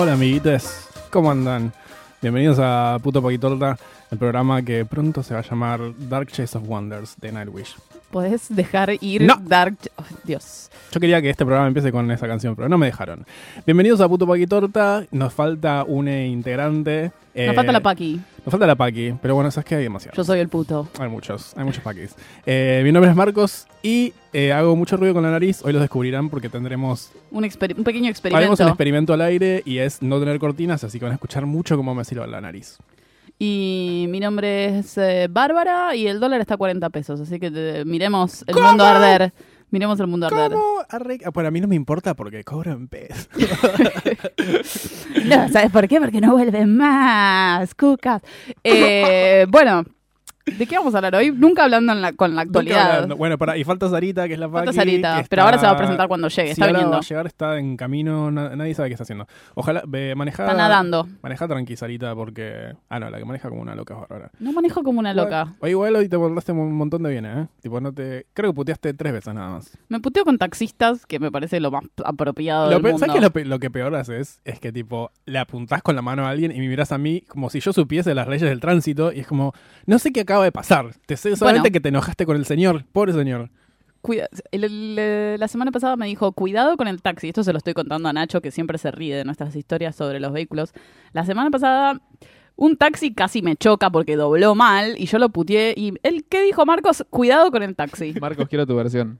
Hola amiguitos, ¿cómo andan? Bienvenidos a Puto Paquitorta, el programa que pronto se va a llamar Dark Chase of Wonders de Nightwish. Podés dejar ir No. Dark. oh, Dios. Yo quería que este programa empiece con esa canción, pero no me dejaron. Bienvenidos a Puto Paquitorta, nos falta un integrante. eh, Nos falta la Paqui. Nos falta la Paqui, pero bueno, sabes que hay demasiado. Yo soy el puto. Hay muchos, hay muchos paquis. Eh, mi nombre es Marcos y eh, hago mucho ruido con la nariz. Hoy los descubrirán porque tendremos Un, pequeño haremos experimento. un experimento al aire y es no tener cortinas, así que van a escuchar mucho cómo me silba la nariz. Y mi nombre es eh, Bárbara y el dólar está a 40 pesos. Así que eh, miremos el mundo arder. Miremos el mundo arder. Arre- ah, Bueno, a mí no me importa porque cobran peso. No, ¿sabes por qué? Porque no vuelven más. Cucas. Eh, bueno, ¿de qué vamos a hablar hoy? Nunca hablando en la- con la actualidad. Bueno, para, y falta Sarita, que es la Falta Paqui, Sarita, que pero ahora se va a presentar cuando llegue, está ahora viniendo. va a llegar, está en camino, na- nadie sabe qué está haciendo. Ojalá, ve, maneja... Está nadando. Maneja tranqui, Sarita, porque... Ah, no, la que maneja como una loca es Bárbara. No manejo como una loca. O igual hoy te borraste un montón de bienes, ¿eh? Tipo, no te... Creo que puteaste tres veces nada más. Me puteo con taxistas, que me parece lo más apropiado Lo del pe- mundo. ¿Sabes qué es lo, que peor haces? Es que, tipo, le apuntás con la mano a alguien y me miras a mí como si yo supiese las leyes del tránsito y es como, no sé qué acaba de pasar. Te sé solamente Bueno. que te enojaste con el señor, pobre señor. Cuida- el- el- la semana pasada me dijo, cuidado con el taxi. Esto se lo estoy contando a Nacho, que siempre se ríe de nuestras historias sobre los vehículos. La semana pasada, un taxi casi me choca porque dobló mal y yo lo puteé. ¿Y él qué dijo, Marcos? Cuidado con el taxi. Marcos, quiero tu versión.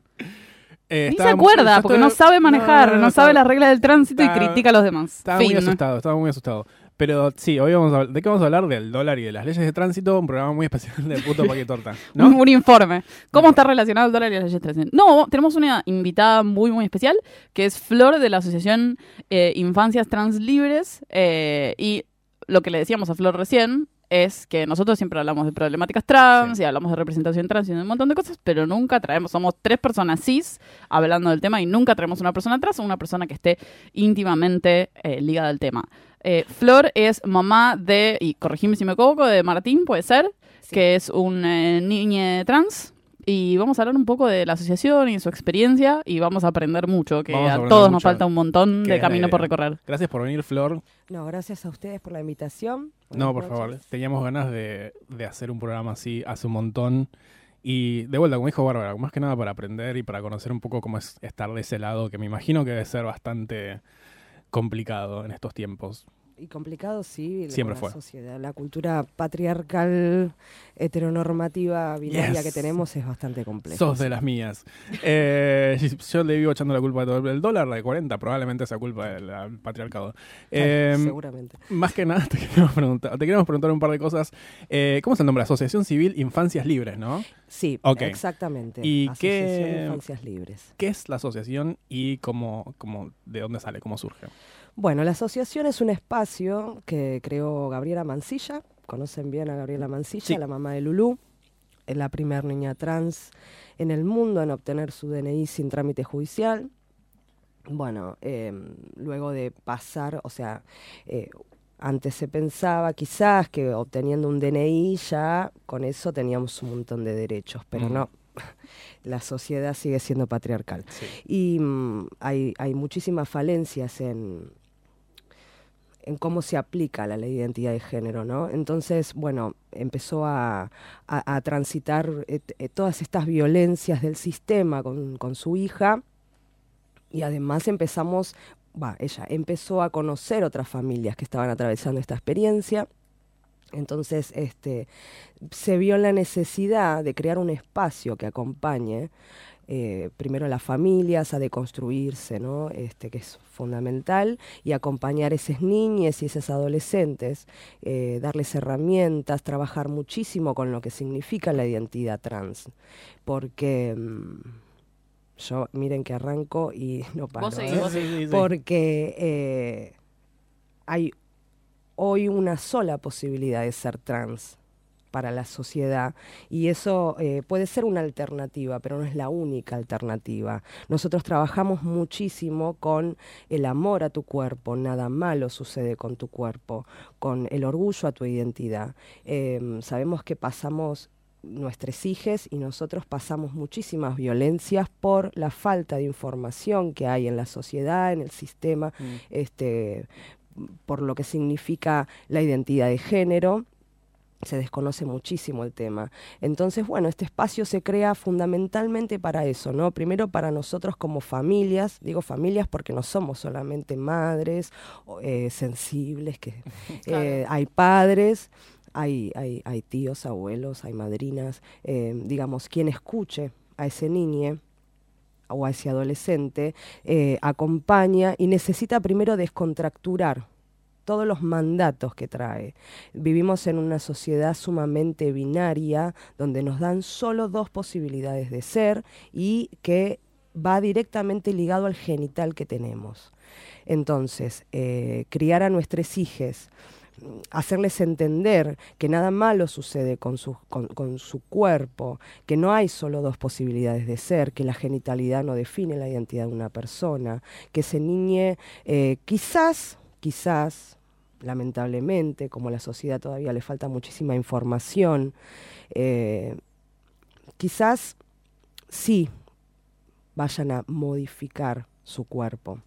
Eh, Ni se acuerda, porque no sabe manejar, no, no, sabe las reglas del tránsito y critica a los demás. Estaba Fin. muy asustado, estaba muy asustado. Pero sí, hoy vamos a ¿de qué vamos a hablar? Del dólar y de las leyes de tránsito, un programa muy especial de puto paquete torta, Un, ¿no? un informe. ¿Cómo está relacionado el dólar y las leyes de tránsito? No, tenemos una invitada muy, muy especial, que es Flor de la Asociación eh, Infancias Trans Libres. eh, y lo que le decíamos a Flor recién es que nosotros siempre hablamos de problemáticas trans Sí. y hablamos de representación trans y de un montón de cosas, pero nunca traemos, somos tres personas cis hablando del tema y nunca traemos una persona trans o una persona que esté íntimamente eh, ligada al tema. Eh, Flor es mamá de, y corregime si me equivoco, de Martín, puede ser, que es un eh, niño trans. Y vamos a hablar un poco de la asociación y su experiencia y vamos a aprender mucho, que Vamos a todos nos falta un montón Que de camino por recorrer. Gracias por venir, Flor. No, gracias a ustedes por la invitación. No, por noches. favor, teníamos ganas de, de hacer un programa así hace un montón. Y de vuelta, como dijo Bárbara, más que nada para aprender y para conocer un poco cómo es estar de ese lado, que me imagino que debe ser bastante complicado en estos tiempos. Y complicado, sí. Siempre con fue. La sociedad, la cultura patriarcal, heteronormativa, binaria Yes. que tenemos es bastante compleja. Sos de las mías. Eh, yo le vivo echando la culpa de todo el dólar, la de 40, probablemente sea culpa del del patriarcado. Eh, Seguramente. más que nada, te queremos preguntar, te queremos preguntar un par de cosas. Eh, ¿Cómo es el nombre? Asociación Civil Infancias Libres, ¿no? Sí, Ok. exactamente. ¿Y Asociación qué- Infancias Libres. ¿Qué es la asociación y cómo, cómo, de dónde sale, cómo surge? Bueno, la asociación es un espacio que creó Gabriela Mancilla. Conocen bien a Gabriela Mancilla, Sí. la mamá de Lulú. Es la primera niña trans en el mundo en obtener su DNI sin trámite judicial. Bueno, eh, luego de pasar, o sea, eh, antes se pensaba quizás que obteniendo un DNI ya con eso teníamos un montón de derechos, pero Mm. no. La sociedad sigue siendo patriarcal. Y mm, hay, hay muchísimas falencias en, en cómo se aplica la ley de identidad de género, ¿no? Entonces, bueno, empezó a, a- transitar eh, eh, todas estas violencias del sistema con, con su hija y además empezamos, va, ella empezó a conocer otras familias que estaban atravesando esta experiencia. Entonces, este, se vio la necesidad de crear un espacio que acompañe eh, primero a las familias a deconstruirse, ¿no? este, que es fundamental, y acompañar a esas niñas y esas adolescentes, eh, darles herramientas, trabajar muchísimo con lo que significa la identidad trans, porque mm, yo miren que arranco y no paro, Vos seguís, ¿eh? vos porque eh, hay hoy una sola posibilidad de ser trans para la sociedad y eso eh, puede ser una alternativa, pero no es la única alternativa. Nosotros trabajamos muchísimo con el amor a tu cuerpo, nada malo sucede con tu cuerpo, con el orgullo a tu identidad. Eh, sabemos que pasamos nuestros hijos y nosotros pasamos muchísimas violencias por la falta de información que hay en la sociedad, en el sistema, Mm. este, por lo que significa la identidad de género. Se desconoce muchísimo el tema. Entonces, bueno, este espacio se crea fundamentalmente para eso, ¿no? Primero para nosotros como familias, digo familias porque no somos solamente madres eh, sensibles, que eh, hay padres, hay, hay, hay tíos, abuelos, hay madrinas, eh, digamos, quien escuche a ese niño o a ese adolescente, acompaña y necesita primero descontracturar todos los mandatos que trae. Vivimos en una sociedad sumamente binaria, donde nos dan solo dos posibilidades de ser y que va directamente ligado al genital que tenemos. Entonces, eh, criar a nuestros hijos hacerles entender que nada malo sucede con su, cuerpo, que no hay solo dos posibilidades de ser, que la genitalidad no define la identidad de una persona, que ese niño eh, quizás, quizás, lamentablemente, como a la sociedad todavía le falta muchísima información, eh, quizás sí vayan a modificar su cuerpo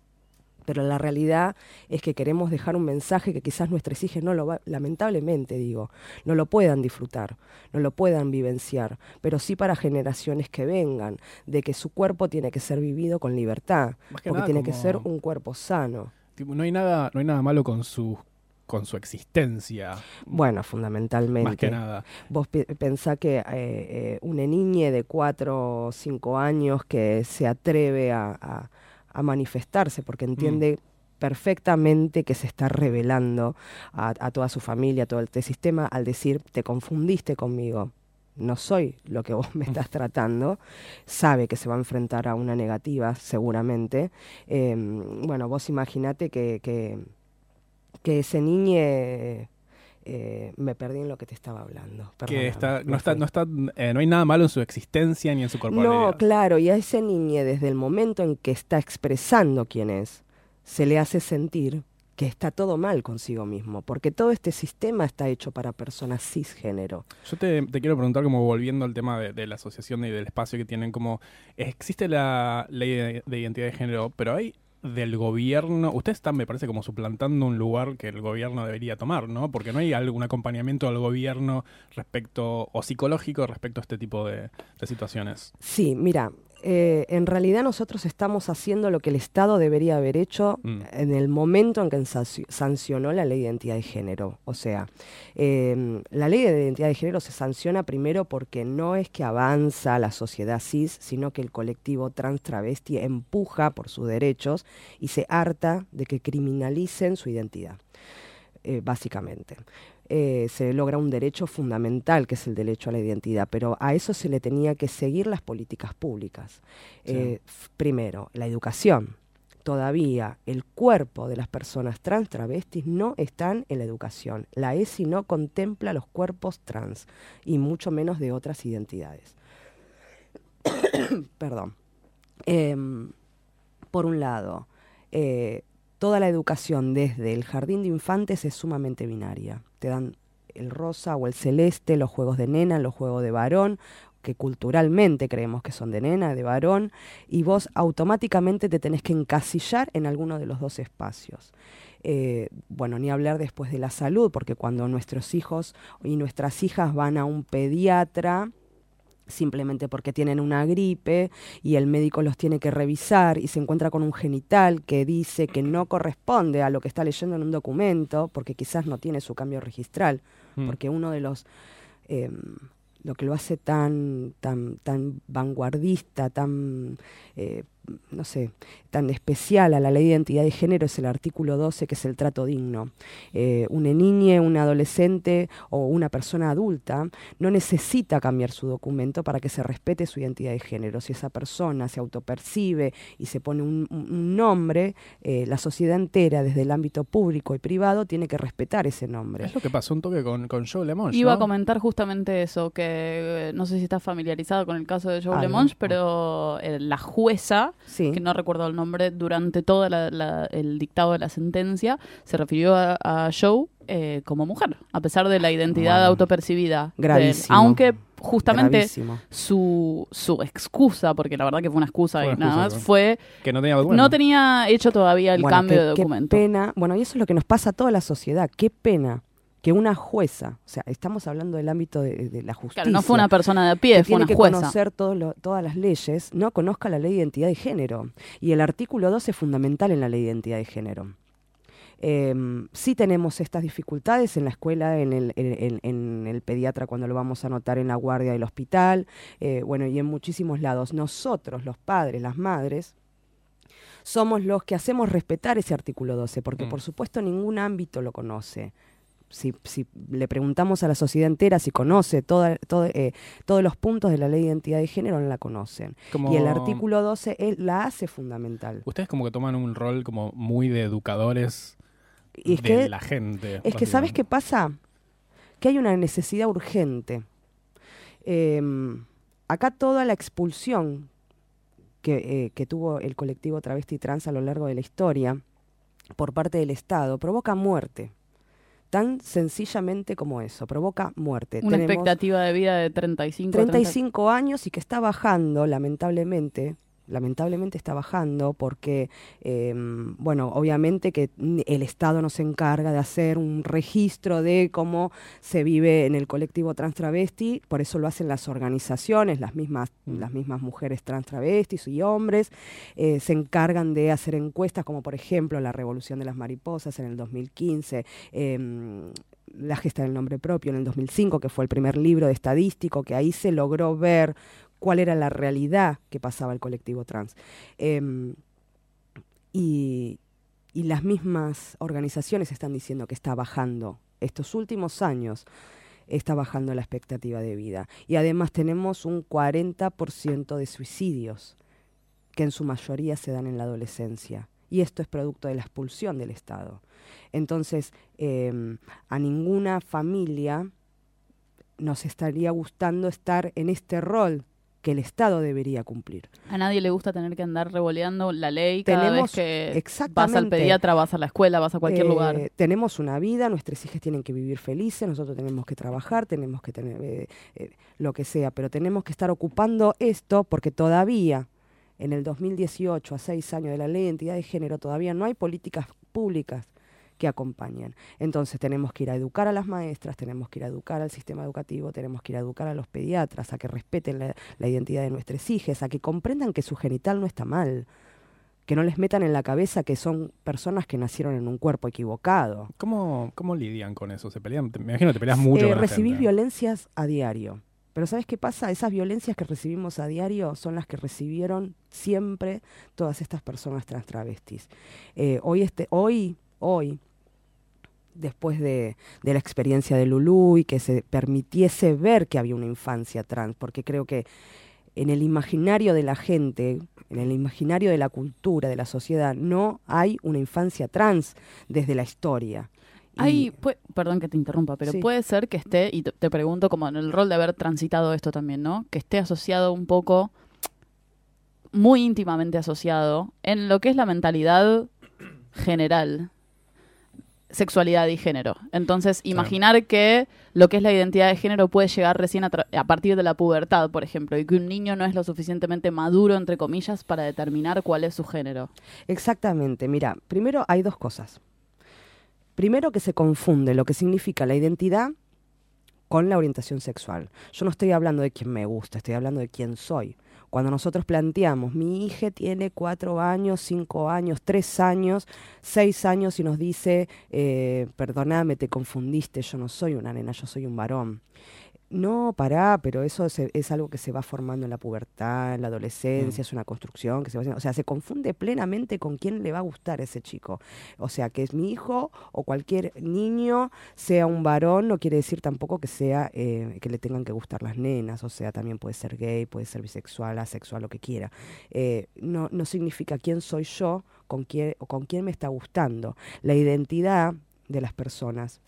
pero la realidad es que queremos dejar un mensaje que quizás nuestros hijos no lo va, lamentablemente digo, no lo puedan disfrutar, no lo puedan vivenciar, pero sí para generaciones que vengan, de que su cuerpo tiene que ser vivido con libertad, porque nada tiene que ser un cuerpo sano. Tipo, no hay nada, no hay nada malo con su con su existencia. Bueno, fundamentalmente. Más que nada. Vos pe- pensá que eh, eh, una niña de 4 o 5 años que se atreve a, a- a manifestarse porque entiende perfectamente que se está revelando a, a toda su familia, a todo este sistema, al decir, te confundiste conmigo, no soy lo que vos me estás tratando, sabe que se va a enfrentar a una negativa seguramente. Eh, bueno, vos imaginate que, que, que ese niño... eh, me perdí en lo que te estaba hablando. que está, no está, no está, eh, no hay nada malo en su existencia ni en su corporalidad. No, claro, y a ese niño desde el momento en que está expresando quién es, se le hace sentir que está todo mal consigo mismo, porque todo este sistema está hecho para personas cisgénero. Yo te, te quiero preguntar, como volviendo al tema de, de la asociación y del espacio que tienen, como existe la ley de, de identidad de género, pero hay del gobierno, ustedes están, me parece, como suplantando un lugar que el gobierno debería tomar, ¿no? Porque no hay algún acompañamiento al gobierno respecto, o psicológico respecto a este tipo de, de situaciones. Sí, mira, eh, en realidad nosotros estamos haciendo lo que el Estado debería haber hecho Mm. en el momento en que sanci- sancionó la ley de identidad de género. O sea, eh, la ley de identidad de género se sanciona primero porque no es que avanza la sociedad cis, sino que el colectivo trans travesti empuja por sus derechos y se harta de que criminalicen su identidad, eh, básicamente. Eh, se logra un derecho fundamental, que es el derecho a la identidad, pero a eso se le tenía que seguir las políticas públicas. Sí. Eh, primero, la educación. Todavía el cuerpo de las personas trans travestis no están en la educación. La ESI no contempla los cuerpos trans y mucho menos de otras identidades. Perdón. Em, por un lado, eh, toda la educación desde el jardín de infantes es sumamente binaria. Te dan el rosa o el celeste, los juegos de nena, los juegos de varón, que culturalmente creemos que son de nena, de varón, y vos automáticamente te tenés que encasillar en alguno de los dos espacios. Eh, bueno, ni hablar después de la salud, porque cuando nuestros hijos y nuestras hijas van a un pediatra, simplemente porque tienen una gripe y el médico los tiene que revisar y se encuentra con un genital que dice que no corresponde a lo que está leyendo en un documento, porque quizás no tiene su cambio registral, Mm. porque uno de los eh, lo que lo hace tan tan tan vanguardista, tan eh, no sé, tan especial a la ley de identidad de género es el artículo 12, que es el trato digno. Eh, una niña, un adolescente o una persona adulta no necesita cambiar su documento para que se respete su identidad de género. Si esa persona se autopercibe y se pone un, nombre, eh, la sociedad entera, desde el ámbito público y privado, tiene que respetar ese nombre. Es lo que pasó un toque con, con Joe Lemon. Iba ¿no? a comentar justamente eso, que eh, no sé si estás familiarizado con el caso de Joe Ah, no. Lemonge, pero eh, la jueza, Sí. que no recuerdo el nombre, durante todo la- la- el dictado de la sentencia, se refirió a, a Joe eh, como mujer, a pesar de la identidad Bueno, autopercibida. de gravísimo. aunque justamente Gravísimo. su, su excusa, porque la verdad que fue una excusa Fue y una nada excusa, más, fue Que no tenía no tenía hecho todavía el Bueno, cambio qué- de qué documento. pena. Bueno, y eso es lo que nos pasa a toda la sociedad. Qué pena que una jueza, o sea, estamos hablando del ámbito de, de la justicia. Claro, no fue una persona de pie, que fue tiene una que jueza. conocer todo lo- todas las leyes, no conozca la ley de identidad de género. Y el artículo 12 es fundamental en la ley de identidad de género. Eh, sí tenemos estas dificultades en la escuela, en el, en, en- en el pediatra cuando lo vamos a anotar en la guardia del hospital, eh, bueno, y en muchísimos lados. Nosotros, los padres, las madres, somos los que hacemos respetar ese artículo 12, porque Mm. por supuesto ningún ámbito lo conoce. Si, si le preguntamos a la sociedad entera si conoce toda, todo, eh, todos los puntos de la ley de identidad de género, no la conocen. Como- Y el artículo 12 él la hace fundamental. Ustedes como que toman un rol como muy de educadores Y es de que, la gente. es que ¿sabes qué pasa? Que hay una necesidad urgente. Eh, acá toda la expulsión que, eh, que tuvo el colectivo travesti trans a lo largo de la historia por parte del Estado provoca muerte. Tan sencillamente como eso, provoca muerte. Una Tenemos- expectativa de vida de 35 30. 35 años y que está bajando, lamentablemente. Lamentablemente está bajando porque, eh, bueno, obviamente que el Estado no se encarga de hacer un registro de cómo se vive en el colectivo trans travesti, por eso lo hacen las organizaciones, las mismas, Mm. las mismas mujeres trans travestis y hombres, eh, se encargan de hacer encuestas como por ejemplo la Revolución de las Mariposas en el 2015, em, la gesta del nombre propio en el 2005, que fue el primer libro de estadístico, que ahí se logró ver cuál era la realidad que pasaba el colectivo trans. Em, y, las mismas organizaciones están diciendo que está bajando estos últimos años está bajando la expectativa de vida. Y además tenemos un 40% de suicidios, que en su mayoría se dan en la adolescencia. Y esto es producto de la expulsión del Estado. Entonces, eh, a ninguna familia nos estaría gustando estar en este rol que el Estado debería cumplir. A nadie le gusta tener que andar revoleando la ley cada Tenemos- vez que vas al pediatra, vas a la escuela, vas a cualquier Eh, lugar. Tenemos una vida, nuestros hijos tienen que vivir felices, nosotros tenemos que trabajar, tenemos que tener eh, eh, lo que sea, pero tenemos que estar ocupando esto porque todavía en el 2018, a seis años de la ley de identidad de género, todavía no hay políticas públicas que acompañen. Entonces tenemos que ir a educar a las maestras, tenemos que ir a educar al sistema educativo, tenemos que ir a educar a los pediatras, a que respeten la, la identidad de nuestros hijos, a que comprendan que su genital no está mal, que no les metan en la cabeza que son personas que nacieron en un cuerpo equivocado. ¿Cómo, ¿Cómo lidian con eso? ¿Se pelean? Me imagino que te peleas mucho Eh, con la recibís gente. violencias a diario. Pero ¿sabes qué pasa? Esas violencias que recibimos a diario son las que recibieron siempre todas estas personas trans travestis. Eh, hoy, este, hoy, hoy, después de, de la experiencia de Lulú y que se permitiese ver que había una infancia trans, porque creo que en el imaginario de la gente, en el imaginario de la cultura, de la sociedad, no hay una infancia trans desde la historia. Hay, perdón que te interrumpa, pero Sí. puede ser que esté, y te, te pregunto como en el rol de haber transitado esto también, ¿no? Que esté asociado un poco, muy íntimamente asociado, en lo que es la mentalidad general, sexualidad y género. Entonces, imaginar que lo que es la identidad de género puede llegar recién a, tra- a partir de la pubertad, por ejemplo, y que un niño no es lo suficientemente maduro, entre comillas, para determinar cuál es su género. Exactamente, mira, primero hay dos cosas. Primero que se confunde lo que significa la identidad con la orientación sexual. Yo no estoy hablando de quién me gusta, estoy hablando de quién soy. Cuando nosotros planteamos, mi hija tiene cuatro años, cinco años, tres años, seis años y nos dice, eh, perdóname, te confundiste, yo no soy una nena, yo soy un varón. No, pará, pero eso se- es algo que se va formando en la pubertad, en la adolescencia, es una construcción que se va haciendo. O sea, se confunde plenamente con quién le va a gustar ese chico. O sea, que es mi hijo o cualquier niño sea un varón, no quiere decir tampoco que sea eh, que le tengan que gustar las nenas. O sea, también puede ser gay, puede ser bisexual, asexual, lo que quiera. Eh, no, no significa quién soy yo con quién, o con quién me está gustando. La identidad de las personas,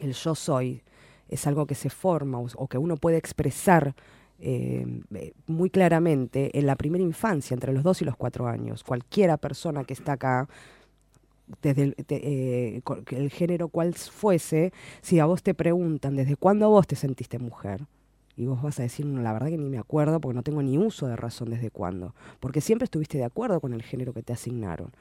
el yo soy, es algo que se forma o, que uno puede expresar eh, eh, muy claramente en la primera infancia, entre los dos y los cuatro años. Cualquiera persona que está acá, desde el, eh, el género cual fuese, si a vos te preguntan desde cuándo vos te sentiste mujer, y vos vas a decir, no, la verdad que ni me acuerdo porque no tengo ni uso de razón desde cuándo, porque siempre estuviste de acuerdo con el género que te asignaron.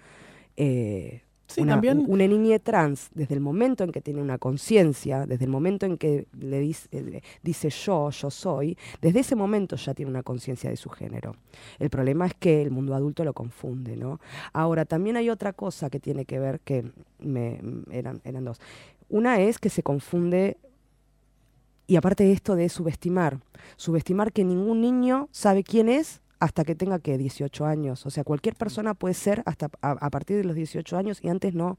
Sí, una, también- un- una niña trans, desde el momento en que tiene una conciencia, desde el momento en que le dice, eh, dice yo, yo soy, desde ese momento ya tiene una conciencia de su género. El problema es que el mundo adulto lo confunde, ¿no? Ahora, también hay otra cosa que tiene que ver, que me, eran, eran dos. Una es que se confunde, y aparte de esto de subestimar, subestimar que ningún niño sabe quién es hasta que tenga que 18 años. O sea, cualquier persona puede ser hasta a, a partir de los 18 años y antes no.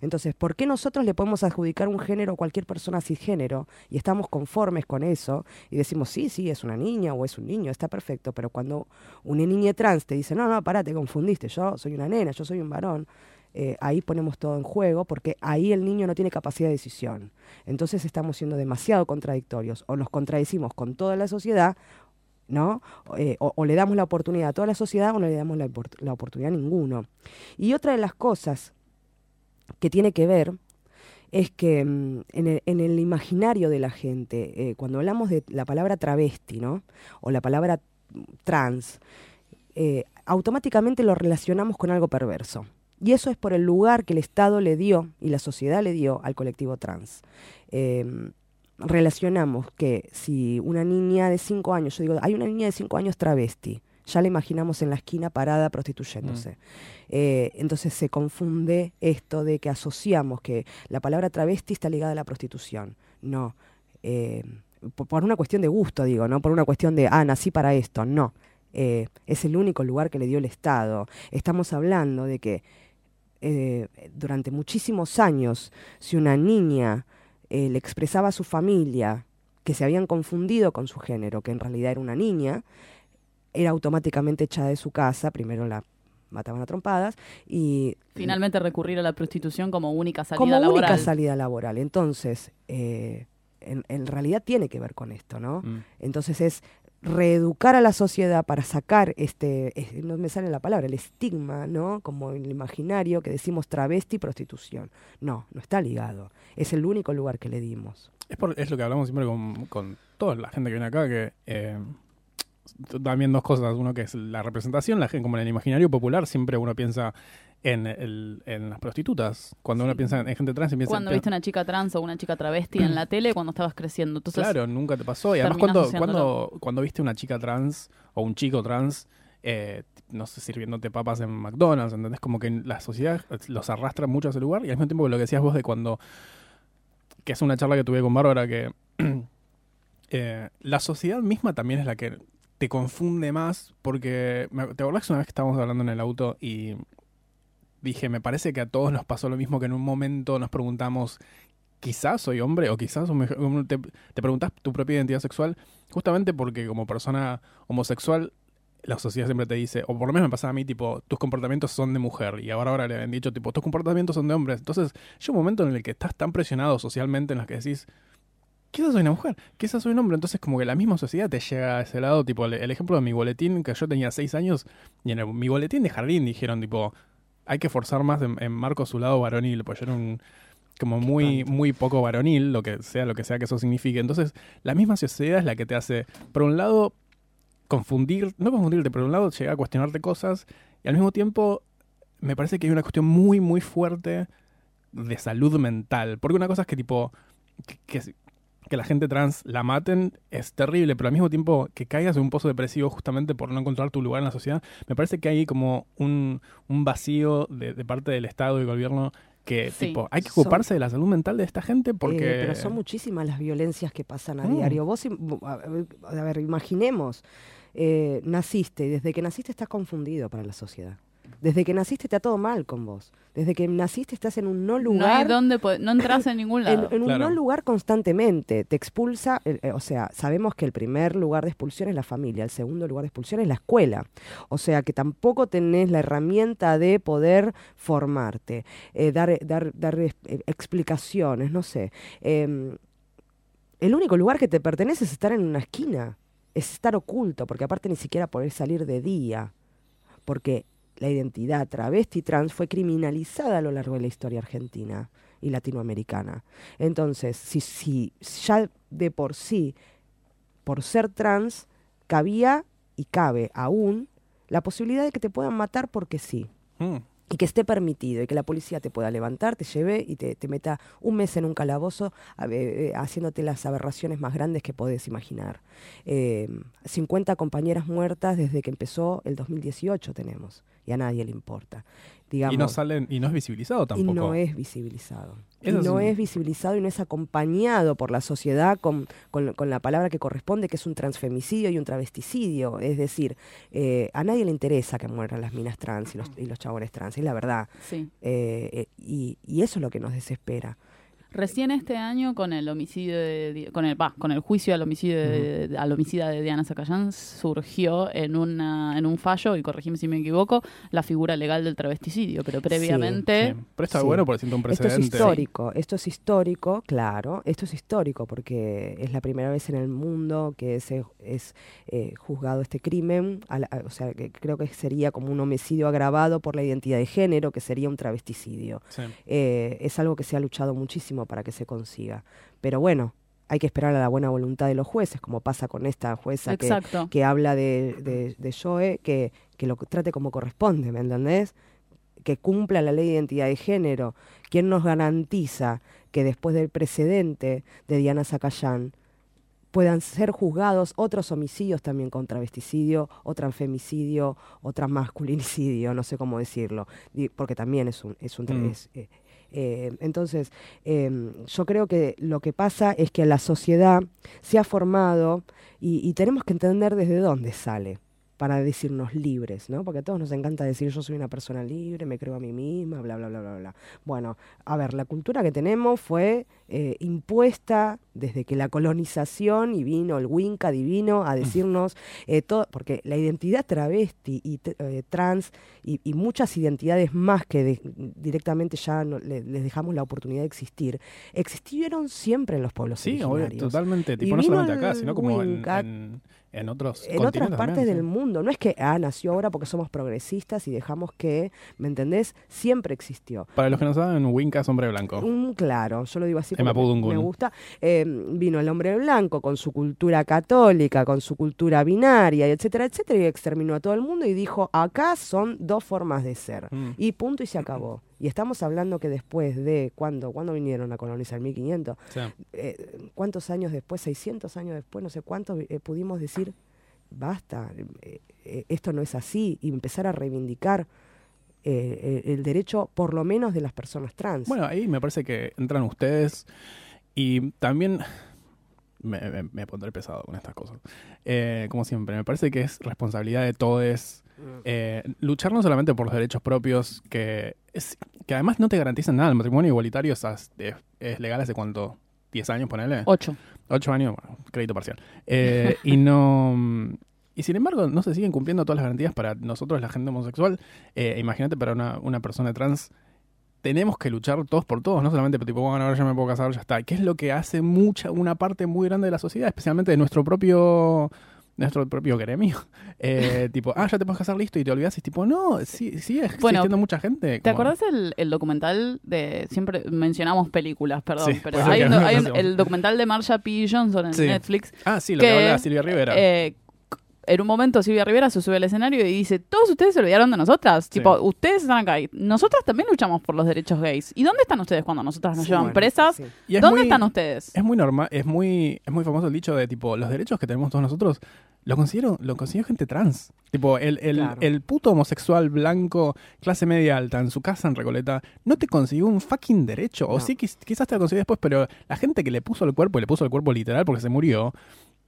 Entonces, ¿por qué nosotros le podemos adjudicar un género a cualquier persona cisgénero y estamos conformes con eso y decimos, sí, sí, es una niña o es un niño, está perfecto, pero cuando una niña trans te dice, no, no, pará, te confundiste, yo soy una nena, yo soy un varón, eh, ahí ponemos todo en juego porque ahí el niño no tiene capacidad de decisión. Entonces estamos siendo demasiado contradictorios o nos contradecimos con toda la sociedad ¿no? Eh, o, le damos la oportunidad a toda la sociedad o no le damos la, la oportunidad a ninguno. Y otra de las cosas que tiene que ver es que mm, en, el, en el imaginario de la gente, eh, cuando hablamos de la palabra travesti, ¿no? O la palabra trans, eh, automáticamente lo relacionamos con algo perverso. Y eso es por el lugar que el Estado le dio y la sociedad le dio al colectivo trans. Eh, relacionamos que si una niña de 5 años, yo digo, hay una niña de 5 años travesti, ya la imaginamos en la esquina parada prostituyéndose. Eh, entonces se confunde esto de que asociamos que la palabra travesti está ligada a la prostitución. No. eh, por, una cuestión de gusto, digo, no por una cuestión de, ah, nací para esto. No. Eh, es el único lugar que le dio el Estado. Estamos hablando de que durante muchísimos años, si una niña eh, le expresaba a su familia que se habían confundido con su género, que en realidad era una niña, era automáticamente echada de su casa, primero la mataban a trompadas y Finalmente recurrir a la prostitución como única salida como laboral. única salida laboral. Entonces, eh, en, en realidad tiene que ver con esto, ¿no? Mm. Entonces es reeducar a la sociedad para sacar este, es- no me sale la palabra, el estigma, ¿no? Como el imaginario que decimos travesti prostitución. No, no está ligado. Es el único lugar que le dimos. Es, por- es lo que hablamos siempre con, con toda la gente que viene acá, que eh, también dos cosas. Uno que es la representación, la gente, como en el imaginario popular, siempre uno piensa en, el- en las prostitutas. Cuando uno piensa en, en gente trans, y piensa Cuando en- viste una chica trans o una chica travesti en la tele cuando estabas creciendo. Entonces, Claro, nunca te pasó. Y además, cuando, cuando, cuando viste una chica trans o un chico trans, eh, no sé, sirviéndote papas en McDonald's, ¿entendés? Como que la sociedad los arrastra mucho a ese lugar. Y al mismo tiempo que lo que decías vos de cuando. que es una charla que tuve con Bárbara, que. eh, la sociedad misma también es la que te confunde más. Porque. ¿Te acordás una vez que estábamos hablando en el auto y. Dije, me parece que a todos nos pasó lo mismo que en un momento nos preguntamos quizás soy hombre o quizás te, te preguntas tu propia identidad sexual justamente porque como persona homosexual la sociedad siempre te dice, o por lo menos me pasaba a mí, tipo, tus comportamientos son de mujer, y ahora ahora le han dicho, tipo, tus comportamientos son de hombres. Entonces, llega un momento en el que estás tan presionado socialmente en el que decís, quizás soy una mujer, quizás soy un hombre. Entonces, como que la misma sociedad te llega a ese lado, tipo, el, el ejemplo de mi boletín, que yo tenía seis años, y en el- mi boletín de jardín dijeron, tipo, hay que forzar más en, en Marco su lado varonil, pues yo era un como muy, muy poco varonil, lo que sea, lo que sea que eso signifique. Entonces, la misma sociedad es la que te hace, por un lado, confundir, no confundirte, pero por un lado llegar a cuestionarte cosas, y al mismo tiempo, me parece que hay una cuestión muy, muy fuerte de salud mental. Porque una cosa es que tipo, que, que- que la gente trans la maten es terrible, pero al mismo tiempo que caigas en un pozo depresivo justamente por no encontrar tu lugar en la sociedad, me parece que hay como un, un vacío de, de parte del Estado y del gobierno que Sí. tipo, hay que Son- ocuparse de la salud mental de esta gente porque... Eh, pero son muchísimas las violencias que pasan a Mm. diario. Vos, a ver, imaginemos, eh, naciste y desde que naciste estás confundido para la sociedad. Desde que naciste está todo mal con vos. Desde que naciste estás en un no No hay lugar. dónde po- no entras en ningún lado. en un Claro. no lugar constantemente. Te expulsa, eh, eh, o sea, sabemos que el primer lugar de expulsión es la familia, el segundo lugar de expulsión es la escuela. O sea, que tampoco tenés la herramienta de poder formarte, eh, dar, dar, dar eh, explicaciones, no sé. Em, el único lugar que te pertenece es estar en una esquina, es estar oculto, porque aparte ni siquiera poder salir de día, porque la identidad travesti trans fue criminalizada a lo largo de la historia argentina y latinoamericana. Entonces, si, si ya de por sí, por ser trans, cabía y cabe aún la posibilidad de que te puedan matar porque sí Mm. Y que esté permitido y que la policía te pueda levantar, te lleve y te, meta un mes en un calabozo eh, haciéndote las aberraciones más grandes que podés imaginar. Eh, 50 compañeras muertas desde que empezó el 2018 tenemos y a nadie le importa. Digamos, Y no salen, y no es visibilizado y tampoco. no es visibilizado. Y no un- es visibilizado y no es acompañado por la sociedad con, con- con la palabra que corresponde, que es un transfemicidio y un travesticidio. Es decir, eh, a nadie le interesa que mueran las minas trans y los, y los chabones trans, es la verdad. Sí. Eh, eh, y, y eso es lo que nos desespera. Recién este año con el homicidio de, con el va, con el juicio al homicidio de, al homicida de Diana Zacayán surgió en una en un fallo y corregime si me equivoco la figura legal del travesticidio, pero previamente Sí. Pero está Sí. bueno porque siento un Esto es precedente. histórico, esto es histórico, claro, esto es histórico porque es la primera vez en el mundo que se, es eh, juzgado este crimen, a la- a- o sea, que creo que sería como un homicidio agravado por la identidad de género, que sería un travesticidio. Sí. Eh, es algo que se ha luchado muchísimo para que se consiga. Pero bueno, hay que esperar a la buena voluntad de los jueces, como pasa con esta jueza que, que habla de, de, de Joe, que, que lo trate como corresponde, ¿me entendés? Que cumpla la ley de identidad de género. ¿Quién nos garantiza que después del precedente de Diana Zacayán puedan ser juzgados otros homicidios también con travesticidio, o transfemicidio, o transmasculinicidio, no sé cómo decirlo, porque también es un... Es un Mm. es, eh, eh, entonces, eh, yo creo que lo que pasa es que la sociedad se ha formado y tenemos que entender desde dónde sale para decirnos libres, ¿no? Porque a todos nos encanta decir yo soy una persona libre, me creo a mí misma, bla, bla, bla, bla, bla. Bueno, a ver, la cultura que tenemos fue eh, impuesta desde que la colonización y vino el Winca divino a decirnos eh, todo, porque la identidad travesti y eh, trans y, y muchas identidades más que de- directamente ya no- le- les dejamos la oportunidad de existir, existieron siempre en los pueblos Sí, originarios. totalmente. Tipo, no solamente acá, sino como en, en, en otros en otras partes también, del sí. mundo. No es que, ah, nació ahora porque somos progresistas y dejamos que, ¿me entendés? Siempre existió. Para los que no saben, Winca es hombre blanco. Un claro, yo lo digo así porque me, gusta. Eh, vino el hombre blanco con su cultura católica, con su cultura binaria, etcétera, etcétera, y exterminó a todo el mundo y dijo, acá son dos formas de ser. Mm. Y punto y se acabó. Y estamos hablando que después de, ¿cuándo, ¿cuándo vinieron a colonizar? 1500. Sí. eh, ¿cuántos años después, 600 años después, no sé cuántos, eh, pudimos decir, basta, eh, eh, esto no es así, y empezar a reivindicar eh, el, derecho, por lo menos, de las personas trans. Bueno, ahí me parece que entran ustedes y también me, me- me pondré pesado con estas cosas. Eh, como siempre, me parece que es responsabilidad de todos eh, luchar no solamente por los derechos propios, que, es, que además no te garantizan nada. El matrimonio igualitario es, es- es legal hace cuánto, 10 años, ponele. Ocho. Ocho años, bueno, crédito parcial. Eh, y no. Y sin embargo, no se siguen cumpliendo todas las garantías para nosotros, la gente homosexual. Eh, imagínate para una, una persona trans. Tenemos que luchar todos por todos, no solamente tipo, bueno, ahora ya me puedo casar, ya está. ¿Qué es lo que hace mucha, una parte muy grande de la sociedad, especialmente de nuestro propio nuestro propio gremio. Eh, tipo, ah, ya te puedes casar listo y te olvidas y es tipo, no, sí, sigue existiendo Bueno, mucha gente. ¿Te acordás el, el documental de. Siempre mencionamos películas, perdón, Sí, pero hay, un- no hay un- hacemos. el documental de Marsha P. Johnson en Sí. Netflix Ah, sí, lo que, que habla Silvia Rivera. eh, en un momento Silvia Rivera se sube al escenario y dice, todos ustedes se olvidaron de nosotras. Tipo, ustedes están acá. y Nosotras también luchamos por los derechos gays. ¿Y dónde están ustedes cuando nosotras nos Sí, llevan bueno, presas? sí. Y es ¿Dónde muy- están ustedes? Es muy normal, es muy, es muy famoso el dicho de tipo, los derechos que tenemos todos nosotros, lo considero, lo consiguió gente trans. Tipo, el, el, Claro. el puto homosexual blanco, clase media alta, en su casa en Recoleta, no te consiguió un fucking derecho. O sí, quiz- quizás te lo consiguió después, pero la gente que le puso el cuerpo, y le puso el cuerpo literal porque se murió,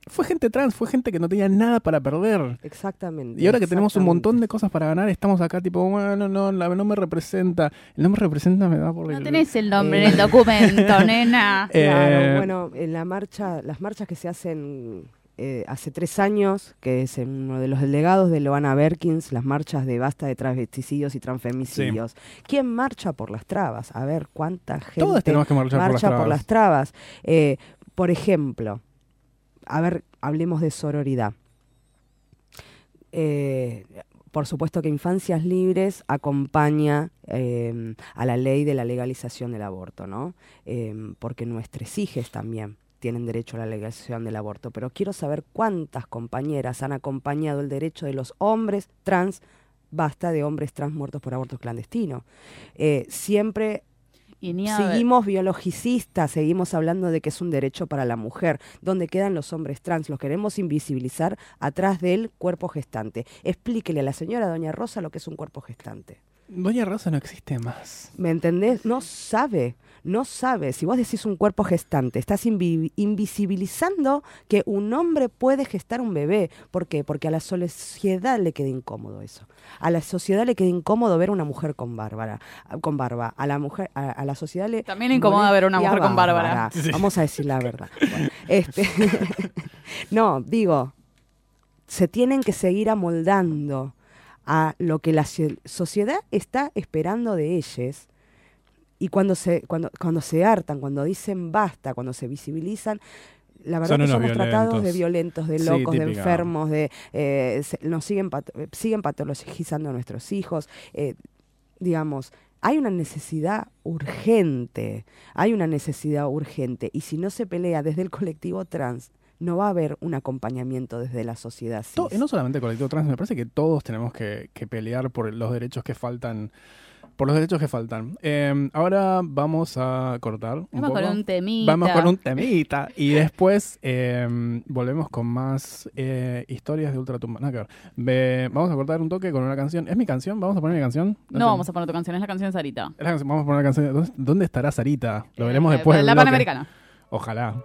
fue gente trans, fue gente que no tenía nada para perder. Exactamente. Y ahora que tenemos un montón de cosas para ganar, estamos acá tipo, bueno, no, la, no me representa. El no me representa me da por No el... tenés el nombre Eh. en el documento, nena. Claro, Eh, bueno, en la marcha, las marchas que se hacen eh, hace tres años, que es en uno de los delegados de Loana Berkins, las marchas de basta de travesticidios y transfemicidios. ¿Quién marcha por las trabas? A ver, ¿cuánta gente Todas tenemos que marchar por las marcha por trabas. las trabas? Eh, por ejemplo, a ver, hablemos de sororidad. Eh, por supuesto que Infancias Libres acompaña eh, a la ley de la legalización del aborto, ¿no? Eh, porque nuestros hijos también tienen derecho a la legalización del aborto. Pero quiero saber cuántas compañeras han acompañado el derecho de los hombres trans, basta de hombres trans muertos por abortos clandestinos. Eh, siempre Y ni a- Seguimos biologicistas, seguimos hablando de que es un derecho para la mujer. ¿Dónde quedan los hombres trans? Los queremos invisibilizar atrás del cuerpo gestante. Explíquele a la señora Doña Rosa lo que es un cuerpo gestante. Doña Rosa no existe más. ¿Me entendés? No sabe, no sabe. Si vos decís un cuerpo gestante, estás invi- invisibilizando que un hombre puede gestar un bebé. ¿Por qué? Porque a la sociedad le queda incómodo eso. A la sociedad le queda incómodo ver una mujer con bárbara, con barba. A la mujer, a, a la sociedad le También incomoda ver una mujer con bárbara. Sí. Vamos a decir la verdad. Bueno, este, no, digo, se tienen que seguir amoldando a lo que la so- sociedad está esperando de ellos. Y cuando se, cuando, cuando se hartan, cuando dicen basta, cuando se visibilizan, la verdad Son que somos tratados de violentos. de Sí, locos, de enfermos, de eh, se- nos siguen pat- siguen patologizando a nuestros hijos. eh, digamos, hay una necesidad urgente, hay una necesidad urgente. Y si no se pelea desde el colectivo trans, no va a haber un acompañamiento desde la sociedad. cis. No solamente el colectivo trans, me parece que todos tenemos que, que pelear por los derechos que faltan. Por los derechos que faltan. Eh, ahora vamos a cortar un Vamos poco. con un temita. Vamos con un temita. Y después eh, volvemos con más eh, historias de Ultratumba. Ver. Ve- vamos a cortar un toque con una canción. ¿Es mi canción? ¿Vamos a poner mi canción? No vamos a poner tu canción, es la canción de Sarita. Es la canción, Vamos a poner la canción. ¿Dónde, dónde estará Sarita? Lo veremos Eh, después. del La. Panamericana. Ojalá.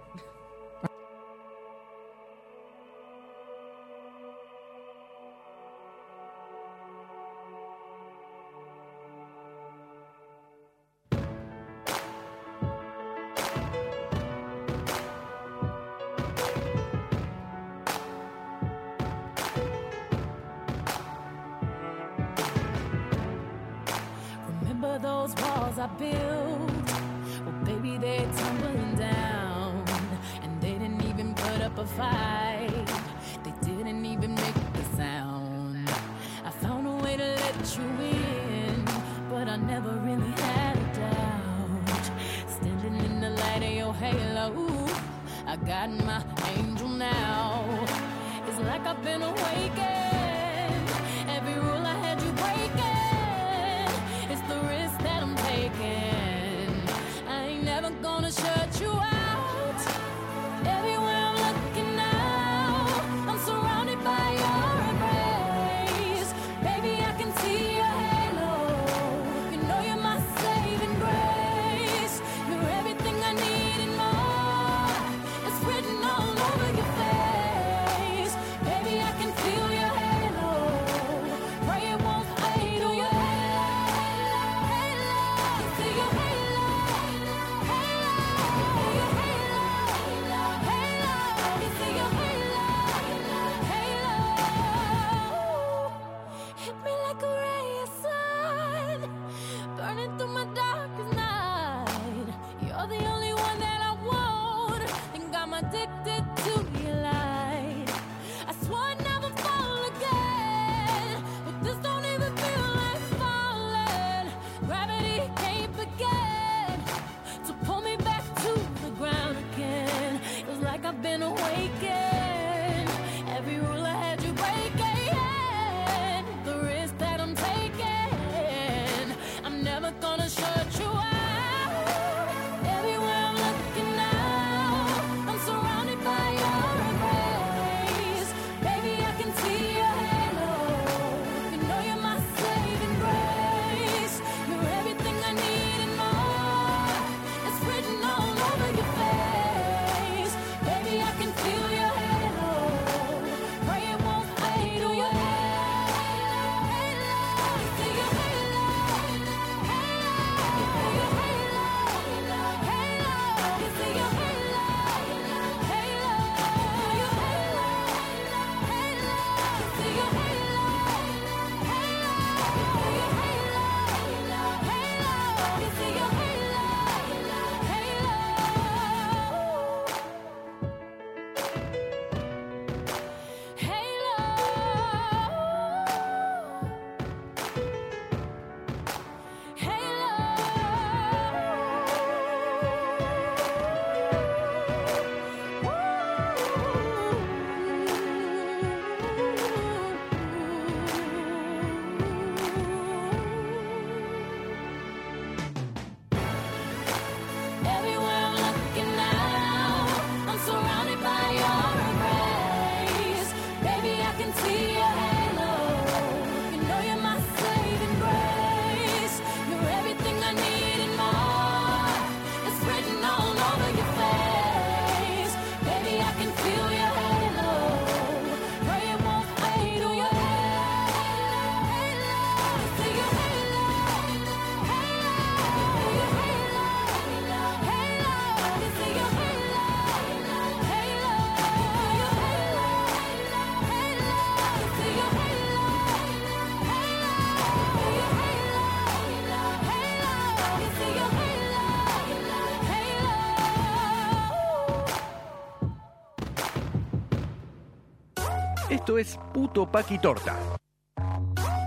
Esto es Puto Paqui Torta.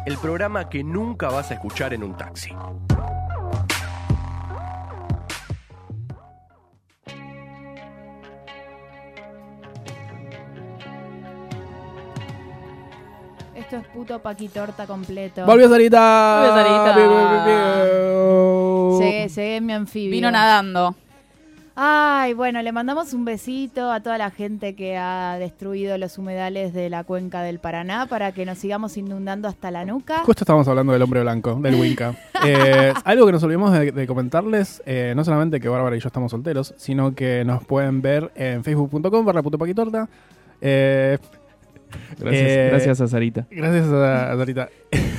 El programa que nunca vas a escuchar en un taxi. Esto es puto paquitorta completo. ¡Volvió Sarita! Volvió Sarita. Llegué, llegué en mi anfibio. Vino nadando. Ay, bueno, le mandamos un besito a toda la gente que ha destruido los humedales de la cuenca del Paraná para que nos sigamos inundando hasta la nuca. Justo estábamos hablando del hombre blanco, del Winca. Eh, algo que nos olvidamos de, de comentarles, eh, no solamente que Bárbara y yo estamos solteros, sino que nos pueden ver en facebook.com barra puto paquitorta. Eh, Gracias, Eh, gracias a Sarita. gracias a, a Sarita.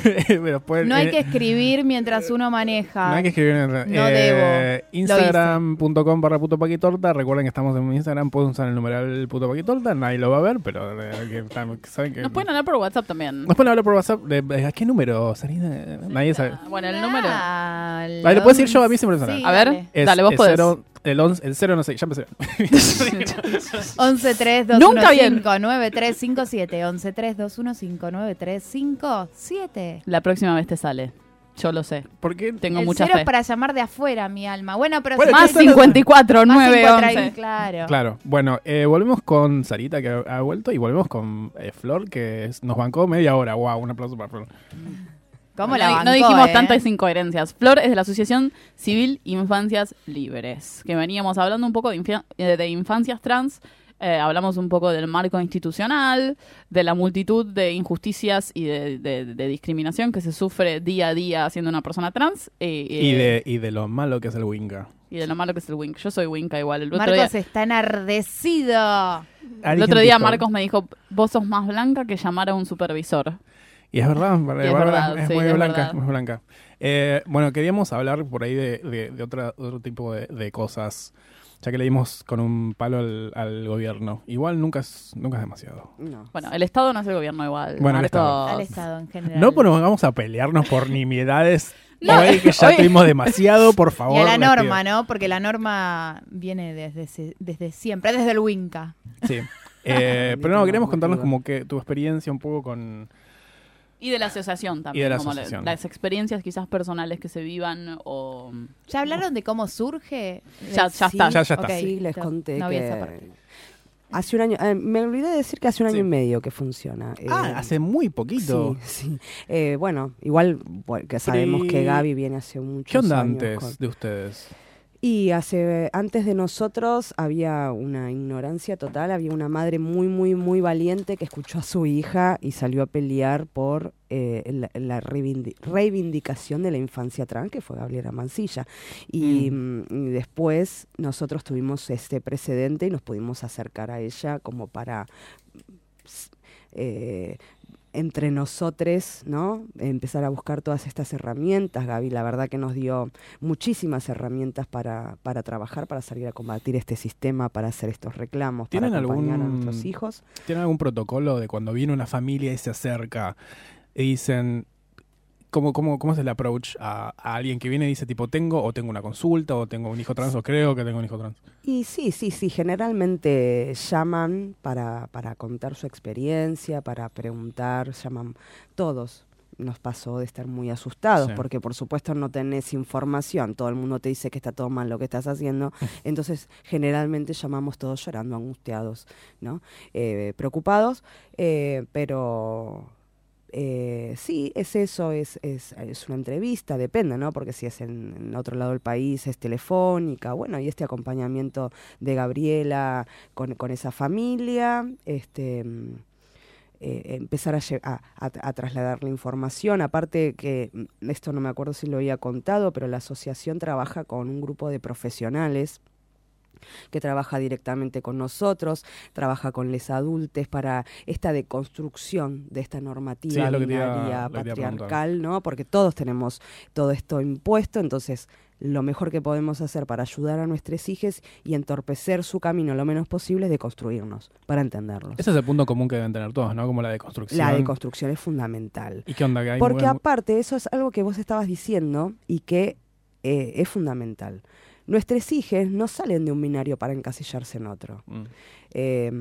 Pero No hay eh, que escribir mientras uno maneja. No hay que escribir en No eh, debo. Instagram.com barra puto paquitorta. Recuerden que estamos en Instagram. Pueden usar el numeral puto paquitorta. Nadie lo va a ver, pero eh, que, saben que. Nos pueden hablar por WhatsApp también. Nos pueden hablar por WhatsApp. De, de- ¿A qué número? Sarita? Nadie sabe. Bueno, el número. Ah, Ahí lo puedo decir yo, a mí siempre me suena. Sí, A ver. dale. Es- Dale, vos es podés. El, once- el 0 no sé, ya empecé. 11 3 2 Nunca 1 bien. 5 9 3 5 7 11 3 2 1 5 9 3 5 7 La próxima vez te sale. Yo lo sé. ¿Por qué? Tengo El mucha cero fe. es para llamar de afuera, mi alma. Bueno, pero Bueno, Más ¿qué tal? 54, más 9, cinco trae- 11. Claro. Claro. Bueno, eh, volvemos con Sarita que ha, ha vuelto y volvemos con eh, Flor que es- nos bancó media hora. Wow, un aplauso para Flor. ¿Cómo no, la no bancó, dijimos eh? tantas incoherencias. Flor es de la Asociación Civil Infancias Libres, que veníamos hablando un poco de, eh, de infancias trans. eh, hablamos un poco del marco institucional, de la multitud de injusticias y de, de- de discriminación que se sufre día a día siendo una persona trans. eh, Y, de, y de lo malo que es el Winca. y de lo malo que es el Wink. Yo soy Winca igual. El otro Marcos día, está enardecido. el otro día Marcos me dijo, vos sos más blanca que llamar a un supervisor. Y es verdad, Bárbara, es Bárbara verdad, es sí, muy es blanca, verdad. muy blanca. Eh, bueno, queríamos hablar por ahí de, de- de otra, otro tipo de, de cosas, ya que le dimos con un palo al, al gobierno. Igual nunca es, nunca es demasiado. No. Bueno, el Estado no es el gobierno igual. Bueno, el. Estado. Al Estado en general. No pues nos vamos a pelearnos por nimiedades No, hoy que ya tuvimos demasiado, por favor. Y a la norma, ¿no? Porque la norma viene desde, desde siempre, desde el Winca. Sí. Eh, pero no, queremos contarnos como que tu experiencia un poco con... Y de la asociación también. Y de la como asociación. las experiencias quizás personales que se vivan o... ¿Ya hablaron de cómo surge? Ya- ya Sí, está. Ya- ya está. ok, Sí, les conté no que hace un año, eh, me olvidé de decir que hace un año Sí. y medio que funciona. Ah, Eh, hace muy poquito. Sí, sí. Eh, bueno, igual bueno, que sabemos que Gaby viene hace muchos ¿Qué onda años antes con- de ustedes? Y hace antes de nosotros había una ignorancia total, había una madre muy, muy, muy valiente que escuchó a su hija y salió a pelear por eh, la, la reivindi- reivindicación de la infancia trans, que fue Gabriela Mancilla. Y, mm, y después nosotros tuvimos este precedente y nos pudimos acercar a ella como para eh, entre nosotros, ¿no? Empezar a buscar todas estas herramientas. Gaby, la verdad que nos dio muchísimas herramientas para, para trabajar, para salir a combatir este sistema, para hacer estos reclamos, para ¿Tienen acompañar a algún- nuestros hijos. ¿Tienen algún protocolo de cuando viene una familia y se acerca y dicen, ¿cómo, cómo, cómo es el approach a, a alguien que viene y dice, tipo, tengo o tengo una consulta o tengo un hijo trans o creo que tengo un hijo trans? Y sí, sí, sí, generalmente llaman para, para contar su experiencia, para preguntar, llaman todos. Nos pasó de estar muy asustados Sí. porque por supuesto no tenés información, todo el mundo te dice que está todo mal lo que estás haciendo, entonces generalmente llamamos todos llorando, angustiados, ¿no? Eh, preocupados, eh, pero eh, sí, es eso, es, es, es una entrevista, depende, ¿no? Porque si es en, otro lado del país es telefónica, bueno, y este acompañamiento de Gabriela con, con esa familia, este mm, eh, empezar a, a- a trasladar la información, aparte que mm, esto no me acuerdo si lo había contado, pero la asociación trabaja con un grupo de profesionales que trabaja directamente con nosotros, trabaja con les adultos para esta deconstrucción de esta normativa Sí, binaria patriarcal, ¿no? Porque todos tenemos todo esto impuesto, entonces lo mejor que podemos hacer para ayudar a nuestros hijos y entorpecer su camino lo menos posible es deconstruirnos, para entenderlos. Ese es el punto común que deben tener todos, ¿no? Como la deconstrucción. La deconstrucción es fundamental. ¿Y qué onda? Que hay Porque muy- aparte, eso es algo que vos estabas diciendo y que eh, es fundamental. Nuestros hijos no salen de un binario para encasillarse en otro. Mm. eh,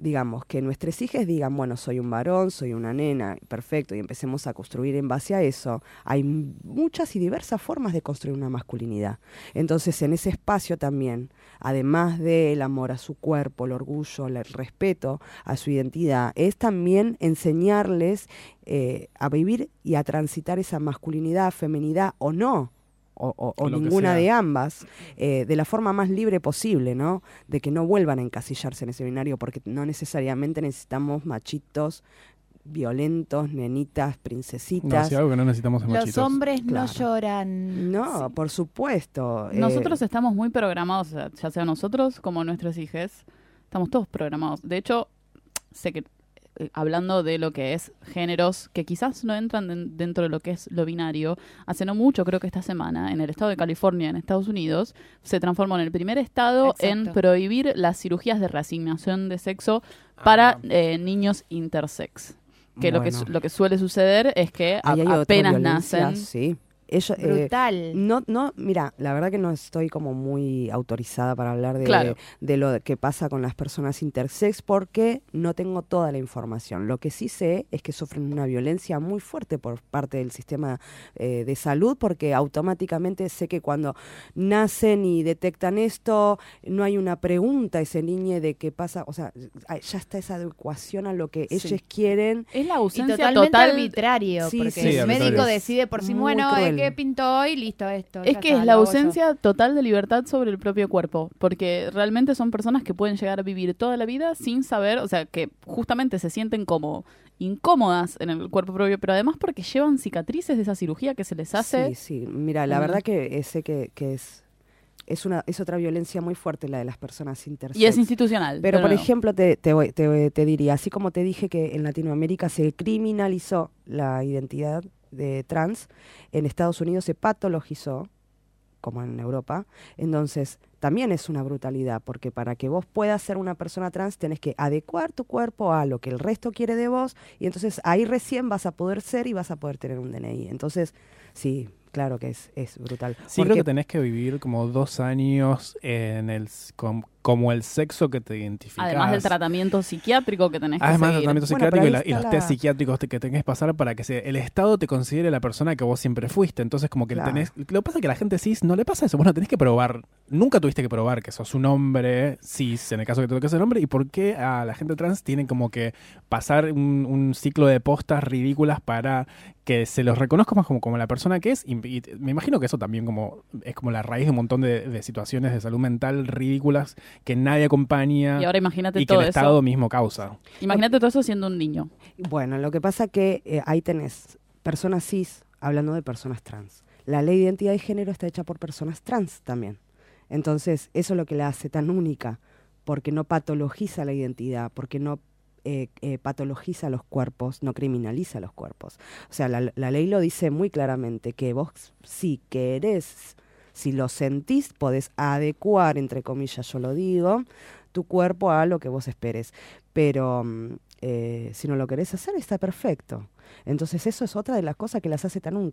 digamos, que nuestros hijos digan, bueno, soy un varón, soy una nena, perfecto, y empecemos a construir en base a eso. Hay muchas y diversas formas de construir una masculinidad. Entonces, en ese espacio también, además del amor a su cuerpo, el orgullo, el respeto a su identidad, es también enseñarles eh, a vivir y a transitar esa masculinidad, feminidad o no. O, ninguna de ambas, eh, de la forma más libre posible, ¿no? De que no vuelvan a encasillarse en ese binario, porque no necesariamente necesitamos machitos violentos, nenitas, No, princesitas. si algo que no necesitamos es Los machitos. hombres Claro. no lloran. No, Sí. por supuesto. eh, Nosotros estamos muy programados, ya sea nosotros como nuestros hijos, estamos todos programados. De hecho, sé que eh, hablando de lo que es géneros que quizás no entran den- dentro de lo que es lo binario, hace no mucho, creo que esta semana, en el estado de California, en Estados Unidos, se transformó en el primer estado en prohibir las cirugías de reasignación de sexo para Ah. eh, niños intersex. Que lo que lo que suele suceder es que a- apenas nacen Sí. Ellos, eh, Brutal. No, no, mira, la verdad que no estoy como muy autorizada para hablar de, Claro. de lo que pasa con las personas intersex porque no tengo toda la información. Lo que sí sé es que sufren una violencia muy fuerte por parte del sistema eh, de salud porque automáticamente sé que cuando nacen y detectan esto, no hay una pregunta a ese niño de qué pasa, o sea, ya está esa adecuación a lo que Sí. ellos quieren. es la Y ausencia totalmente total arbitrario, Sí, porque sí, el arbitrario. médico decide por sí, Muy bueno, cruel. ¿De qué pintó hoy? Listo, esto. Es que está, es la ausencia total de libertad sobre el propio cuerpo, porque realmente son personas que pueden llegar a vivir toda la vida sin saber, o sea, que justamente se sienten como incómodas en el cuerpo propio, pero además porque llevan cicatrices de esa cirugía que se les hace. Sí, sí. Mira, la Mm. verdad que sé que, que es, es, una, es otra violencia muy fuerte la de las personas intersex. Y es institucional. Pero, por ejemplo, te, te, voy- te, te diría, así como te dije que en Latinoamérica se criminalizó la identidad de trans, en Estados Unidos se patologizó, como en Europa, entonces también es una brutalidad, porque para que vos puedas ser una persona trans tenés que adecuar tu cuerpo a lo que el resto quiere de vos, y entonces ahí recién vas a poder ser y vas a poder tener un DNI. Entonces, sí, claro que es, es brutal. Sí, creo Porque- que tenés que vivir como dos años en el como el sexo que te identificas. Además del tratamiento psiquiátrico que tenés que Además del seguir. tratamiento Bueno, psiquiátrico y, la- los está test la- psiquiátricos que tenés que pasar para que se- el Estado te considere la persona que vos siempre fuiste. Entonces, como que Claro. tenés. Lo que pasa es que a la gente cis no le pasa eso. Bueno, tenés que probar. Nunca tuviste que probar que sos un hombre cis, en el caso que te toque ser hombre. ¿Y por qué a la gente trans tienen como que pasar un, un ciclo de postas ridículas para que se los reconozca más como, como la persona que es? Y, y me imagino que eso también como es como la raíz de un montón de, de situaciones de salud mental ridículas que nadie acompaña Y ahora imagínate y que todo el eso. Estado mismo causa. Imagínate todo eso siendo un niño. Bueno, lo que pasa que eh, ahí tenés personas cis hablando de personas trans. La ley de identidad de género está hecha por personas trans también. Entonces, eso es lo que la hace tan única, porque no patologiza la identidad, porque no eh, eh, patologiza los cuerpos, no criminaliza los cuerpos. O sea, la, la ley lo dice muy claramente, que vos si querés, si lo sentís, podés adecuar, entre comillas yo lo digo, tu cuerpo a lo que vos esperes. Pero mm, eh, si no lo querés hacer, está perfecto. Entonces eso es otra de las cosas que las hace tan,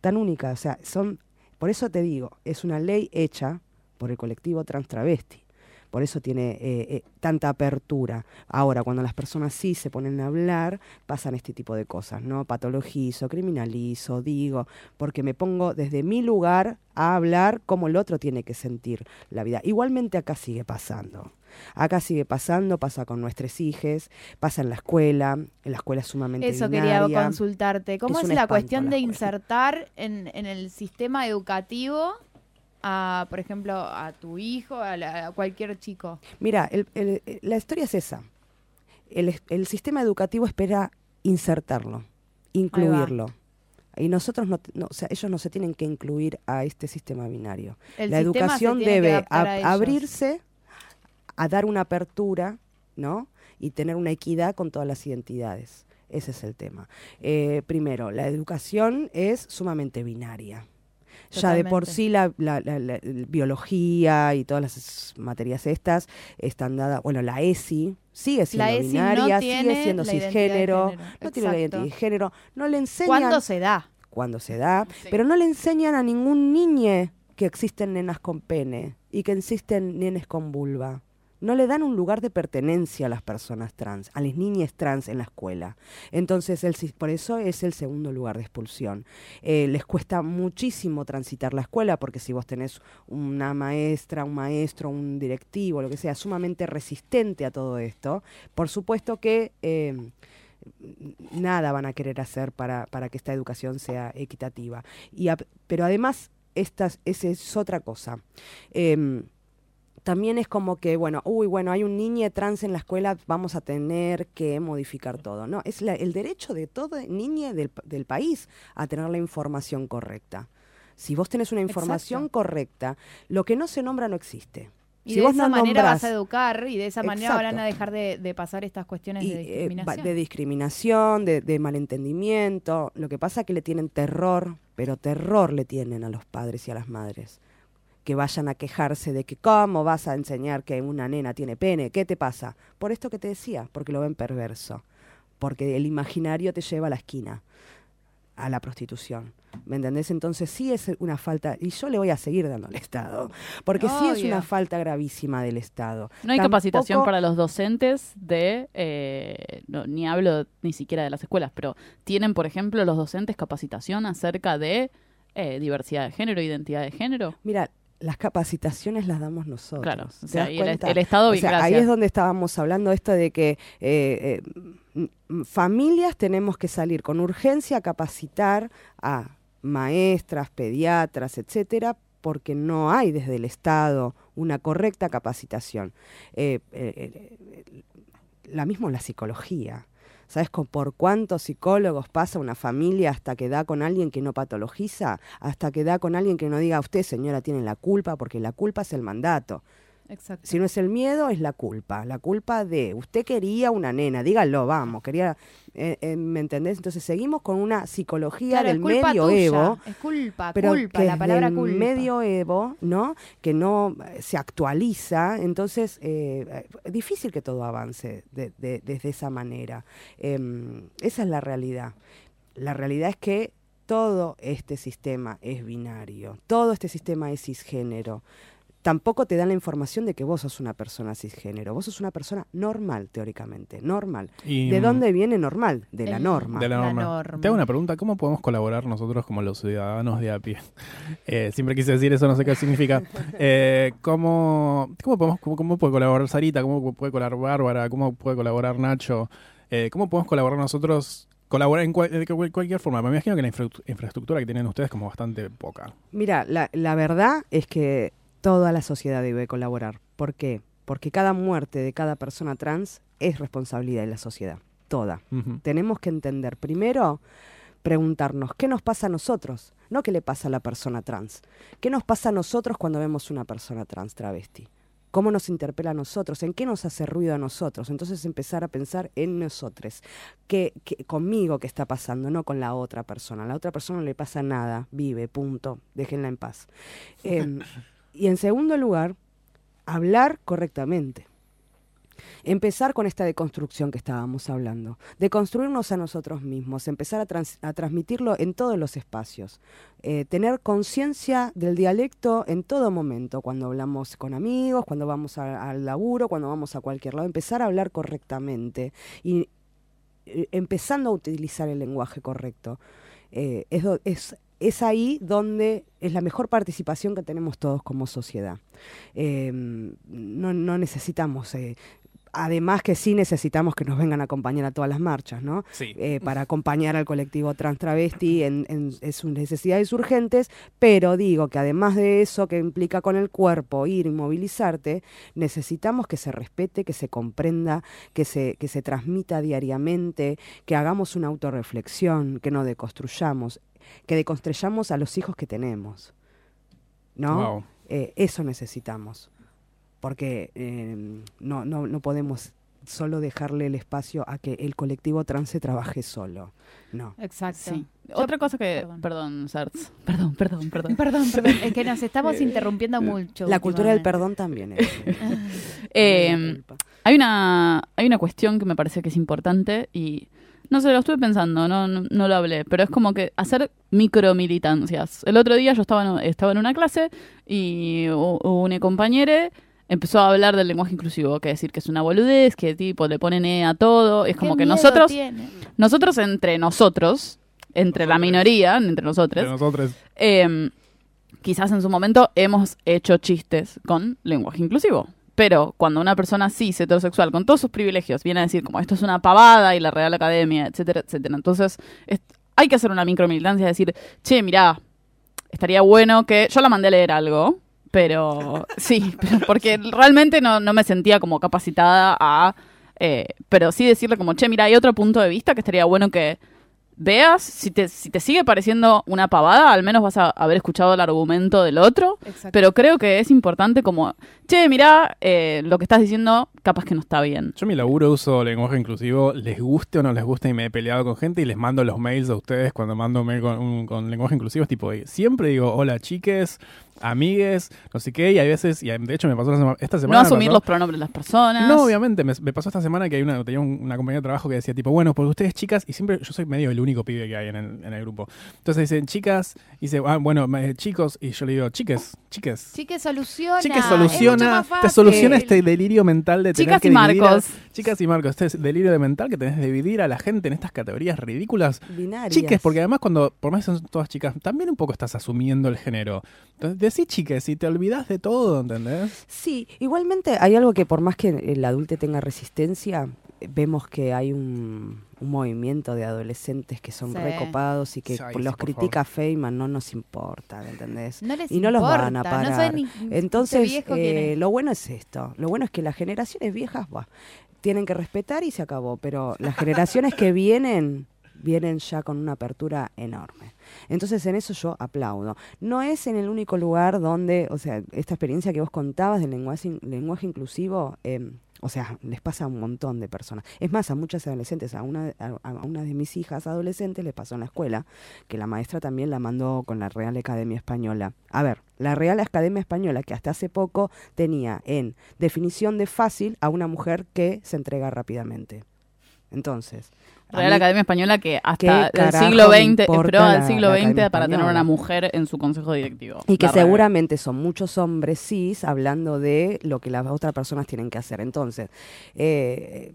tan únicas. O sea, son, por eso te digo, es una ley hecha por el colectivo trans travesti. Por eso tiene eh, eh, tanta apertura. Ahora, cuando las personas sí se ponen a hablar, pasan este tipo de cosas, ¿no? Patologizo, criminalizo, digo, porque me pongo desde mi lugar a hablar como el otro tiene que sentir la vida. Igualmente acá sigue pasando. Acá sigue pasando, pasa con nuestros hijos, pasa en la escuela, en la escuela es sumamente Eso quería consultarte. ¿Cómo Es la cuestión de insertar en, en el sistema educativo a, por ejemplo, a tu hijo, a, la- a cualquier chico? Mira, el- el- el- la historia es esa. El, el sistema educativo espera insertarlo, incluirlo. Y nosotros no, no- o sea, ellos no se tienen que incluir a este sistema binario. La sistema educación debe a abrirse a dar una apertura, ¿no? Y tener una equidad con todas las identidades. Ese es el tema. Eh, primero, la educación es sumamente binaria. Ya de por sí la, la- la- la- biología y todas las materias estas están dadas, bueno, la ESI sigue siendo La ESI no binaria, tiene sigue siendo cisgénero, género. no tiene la identidad de género, no le enseñan ¿Cuándo se da? cuando se da, pero no le enseñan a ningún niñe que existen nenas con pene y que existen nenes con vulva. No le dan un lugar de pertenencia a las personas trans, a las niñas trans en la escuela. Entonces, el por eso es el segundo lugar de expulsión. Eh, les cuesta muchísimo transitar la escuela, porque si vos tenés una maestra, un maestro, un directivo, lo que sea, sumamente resistente a todo esto, por supuesto que eh, nada van a querer hacer para, para que esta educación sea equitativa. Y pero además, esa es otra cosa. Em, también es como que, bueno, uy, bueno, hay un niño trans en la escuela, vamos a tener que modificar todo. No, es la- el derecho de todo niño del, pa- del país a tener la información correcta. Si vos tenés una información Exacto. correcta, lo que no se nombra no existe. Y si de vos esa no manera vas a educar y de esa manera Exacto. van a dejar de, de pasar estas cuestiones y, de eh, va- discriminación. de discriminación, de, de malentendimiento. Lo que pasa es que le tienen terror, pero terror le tienen a los padres y a las madres. Que vayan a quejarse de que cómo vas a enseñar que una nena tiene pene, ¿qué te pasa? Por esto que te decía, porque lo ven perverso. Porque el imaginario te lleva a la esquina, a la prostitución. ¿Me entendés? Entonces sí es una falta, y yo le voy a seguir dando al Estado, porque sí es una falta gravísima del Estado. No hay Tampoco- capacitación para los docentes de, eh, no, ni hablo ni siquiera de las escuelas, pero tienen, por ejemplo, los docentes capacitación acerca de eh, diversidad de género, identidad de género. Mira, las capacitaciones las damos nosotros. Claro, o ¿te sea, das y el, Estado, O sea, ahí es donde estábamos hablando esto de que eh, eh, familias tenemos que salir con urgencia a capacitar a maestras, pediatras, etcétera, porque no hay desde el Estado una correcta capacitación. Eh, la misma la psicología. ¿Sabes por cuántos psicólogos pasa una familia hasta que da con alguien que no patologiza? Hasta que da con alguien que no diga, usted señora tiene la culpa, porque la culpa es el mandato. Exacto. Si no es el miedo, es la culpa. La culpa de, usted quería una nena, dígalo, vamos, quería, eh, eh, ¿me entendés? Entonces seguimos con una psicología Claro, del medioevo. Es culpa, Pero culpa, que la palabra culpa. medioevo, ¿no? Que no eh, se actualiza, entonces eh, es difícil que todo avance de- de- desde esa manera. Em, esa es la realidad. La realidad es que todo este sistema es binario, todo este sistema es cisgénero. Tampoco te dan la información de que vos sos una persona cisgénero, vos sos una persona normal, teóricamente, normal. Y, ¿De mm, dónde viene normal? De la norma. De la La norma. norma. Te hago una pregunta, ¿cómo podemos colaborar nosotros como los ciudadanos de a pie? Eh, siempre quise decir eso, no sé qué significa. Eh, ¿cómo, cómo, podemos, cómo, cómo puede colaborar Sarita? ¿Cómo puede colaborar Bárbara? ¿Cómo puede colaborar Nacho? Eh, ¿Cómo podemos colaborar nosotros? Colaborar en cual- de cual- cualquier forma. Me imagino que la infra- infraestructura que tienen ustedes es como bastante poca. Mira, la, la verdad es que toda la sociedad debe colaborar. ¿Por qué? Porque cada muerte de cada persona trans es responsabilidad de la sociedad. Toda. Tenemos que entender primero, preguntarnos, ¿qué nos pasa a nosotros? No qué le pasa a la persona trans. ¿Qué nos pasa a nosotros cuando vemos una persona trans travesti? ¿Cómo nos interpela a nosotros? ¿En qué nos hace ruido a nosotros? Entonces empezar a pensar en nosotros. ¿Qué, qué- conmigo qué está pasando? No con la otra persona. A la otra persona no le pasa nada. Vive, punto. Déjenla en paz. Em, y en segundo lugar, hablar correctamente. Empezar con esta deconstrucción que estábamos hablando, de construirnos a nosotros mismos, empezar a, trans- a transmitirlo en todos los espacios, Eh, tener conciencia del dialecto en todo momento, cuando hablamos con amigos, cuando vamos al laburo, cuando vamos a cualquier lado, empezar a hablar correctamente y eh, empezando a utilizar el lenguaje correcto. Eh, es, es ahí donde es la mejor participación que tenemos todos como sociedad. Eh, no, no necesitamos, eh, además que sí necesitamos que nos vengan a acompañar a todas las marchas, ¿no? Sí. Eh, para acompañar al colectivo trans travesti en, en- en sus necesidades urgentes, pero digo que además de eso que implica con el cuerpo ir y movilizarte, necesitamos que se respete, que se comprenda, que se, que se transmita diariamente, que hagamos una autorreflexión, que no deconstruyamos, que deconstruyamos a los hijos que tenemos. ¿No? Wow. Eh, eso necesitamos. Porque eh, no, no, no podemos solo dejarle el espacio a que el colectivo trans se trabaje solo. No. Exacto. Sí. Otra cosa que... perdón. Perdón. Perdón, perdón, perdón. Perdón, perdón, es que nos estamos interrumpiendo mucho. La cultura del perdón también es. Eh. Hay una, hay una cuestión que me parece que es importante y no sé, lo estuve pensando, no, no, no lo hablé, pero es como que hacer micromilitancias. El otro día yo estaba en, estaba en una clase y u- un compañero empezó a hablar del lenguaje inclusivo, que decir que es una boludez, que tipo le ponen E a todo, es como ¿Qué que miedo nosotros, tiene? nosotros entre nosotros, entre la minoría, entre nosotros, Entre nosotros. eh, quizás en su momento hemos hecho chistes con lenguaje inclusivo. Pero cuando una persona cis, heterosexual, con todos sus privilegios, viene a decir como esto es una pavada y la Real Academia, etcétera, etcétera. Entonces, es- hay que hacer una micromilitancia y decir, che, mirá, estaría bueno que. Yo la mandé a leer algo, pero sí, porque realmente no, no me sentía como capacitada a. eh, pero sí decirle como, che, mira, hay otro punto de vista que estaría bueno que veas. Si te, si te sigue pareciendo una pavada, al menos vas a haber escuchado el argumento del otro. Exacto. Pero creo que es importante como, che, mira, eh, lo que estás diciendo capaz que no está bien. Yo mi laburo uso lenguaje inclusivo, les guste o no les guste, y me he peleado con gente y les mando los mails a ustedes cuando mando mail con, un- con lenguaje inclusivo. Es tipo, siempre digo, hola chiques, amigues, no sé qué, y hay veces, y de hecho me pasó sema- esta semana. No asumir pasó- los pronombres de las personas. No, obviamente, me, me pasó esta semana que hay una, tenía un- una compañera de trabajo que decía tipo, bueno, porque ustedes chicas, y siempre yo soy medio el único pibe que hay en el, en el grupo. Entonces dicen chicas, y dice, ah, bueno, chicos, y yo le digo, chiques, chiques. Chique soluciona. Chiques Es mucho soluciona, te soluciona este delirio mental de tener Chicas que y a- Marcos. chicas y Marcos, este delirio de mental que tenés de dividir a la gente en estas categorías ridículas. Binarias. Chiques, porque además cuando, por más que son todas chicas, también un poco estás asumiendo el género. Entonces, decís chiques y te olvidás de todo, ¿entendés? Sí, igualmente hay algo que por más que el adulto tenga resistencia, vemos que hay un, un movimiento de adolescentes que son Sí. recopados y que Sí, los sí, critica Feynman, no nos importa, ¿me ¿entendés? No les y no los van a parar. No Entonces, eh, lo bueno es esto, lo bueno es que las generaciones viejas, bah, tienen que respetar y se acabó, pero las generaciones que vienen, vienen ya con una apertura enorme. Entonces en eso yo aplaudo. No es en el único lugar donde, o sea, esta experiencia que vos contabas del lenguaje, lenguaje inclusivo, eh, o sea, les pasa a un montón de personas. Es más, a muchas adolescentes, a una, a una de mis hijas adolescentes les pasó en la escuela, que la maestra también la mandó con la Real Academia Española. A ver, la Real Academia Española, que hasta hace poco tenía en definición de fácil a una mujer que se entrega rápidamente. Entonces, Real mí- Academia Española que hasta ¿Qué el siglo XX, importa esperó al siglo XX para tener Española? una mujer en su consejo directivo. Y que seguramente son muchos hombres cis hablando de lo que las otras personas tienen que hacer. Entonces, eh,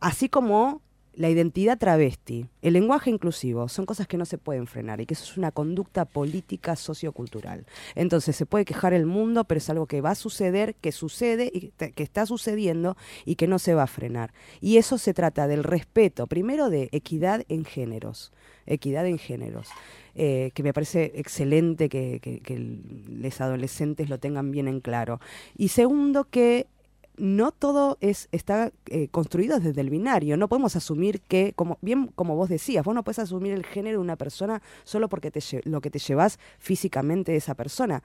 así como la identidad travesti, el lenguaje inclusivo, son cosas que no se pueden frenar y que eso es una conducta política sociocultural. Entonces, se puede quejar el mundo, pero es algo que va a suceder, que sucede y que está sucediendo y que no se va a frenar. Y eso se trata del respeto, primero de equidad en géneros, equidad en géneros eh, que me parece excelente que los adolescentes lo tengan bien en claro. Y segundo, que no todo es está eh, construido desde el binario. No podemos asumir que, como bien como vos decías, vos no puedes asumir el género de una persona solo porque te, lo que te llevas físicamente de esa persona.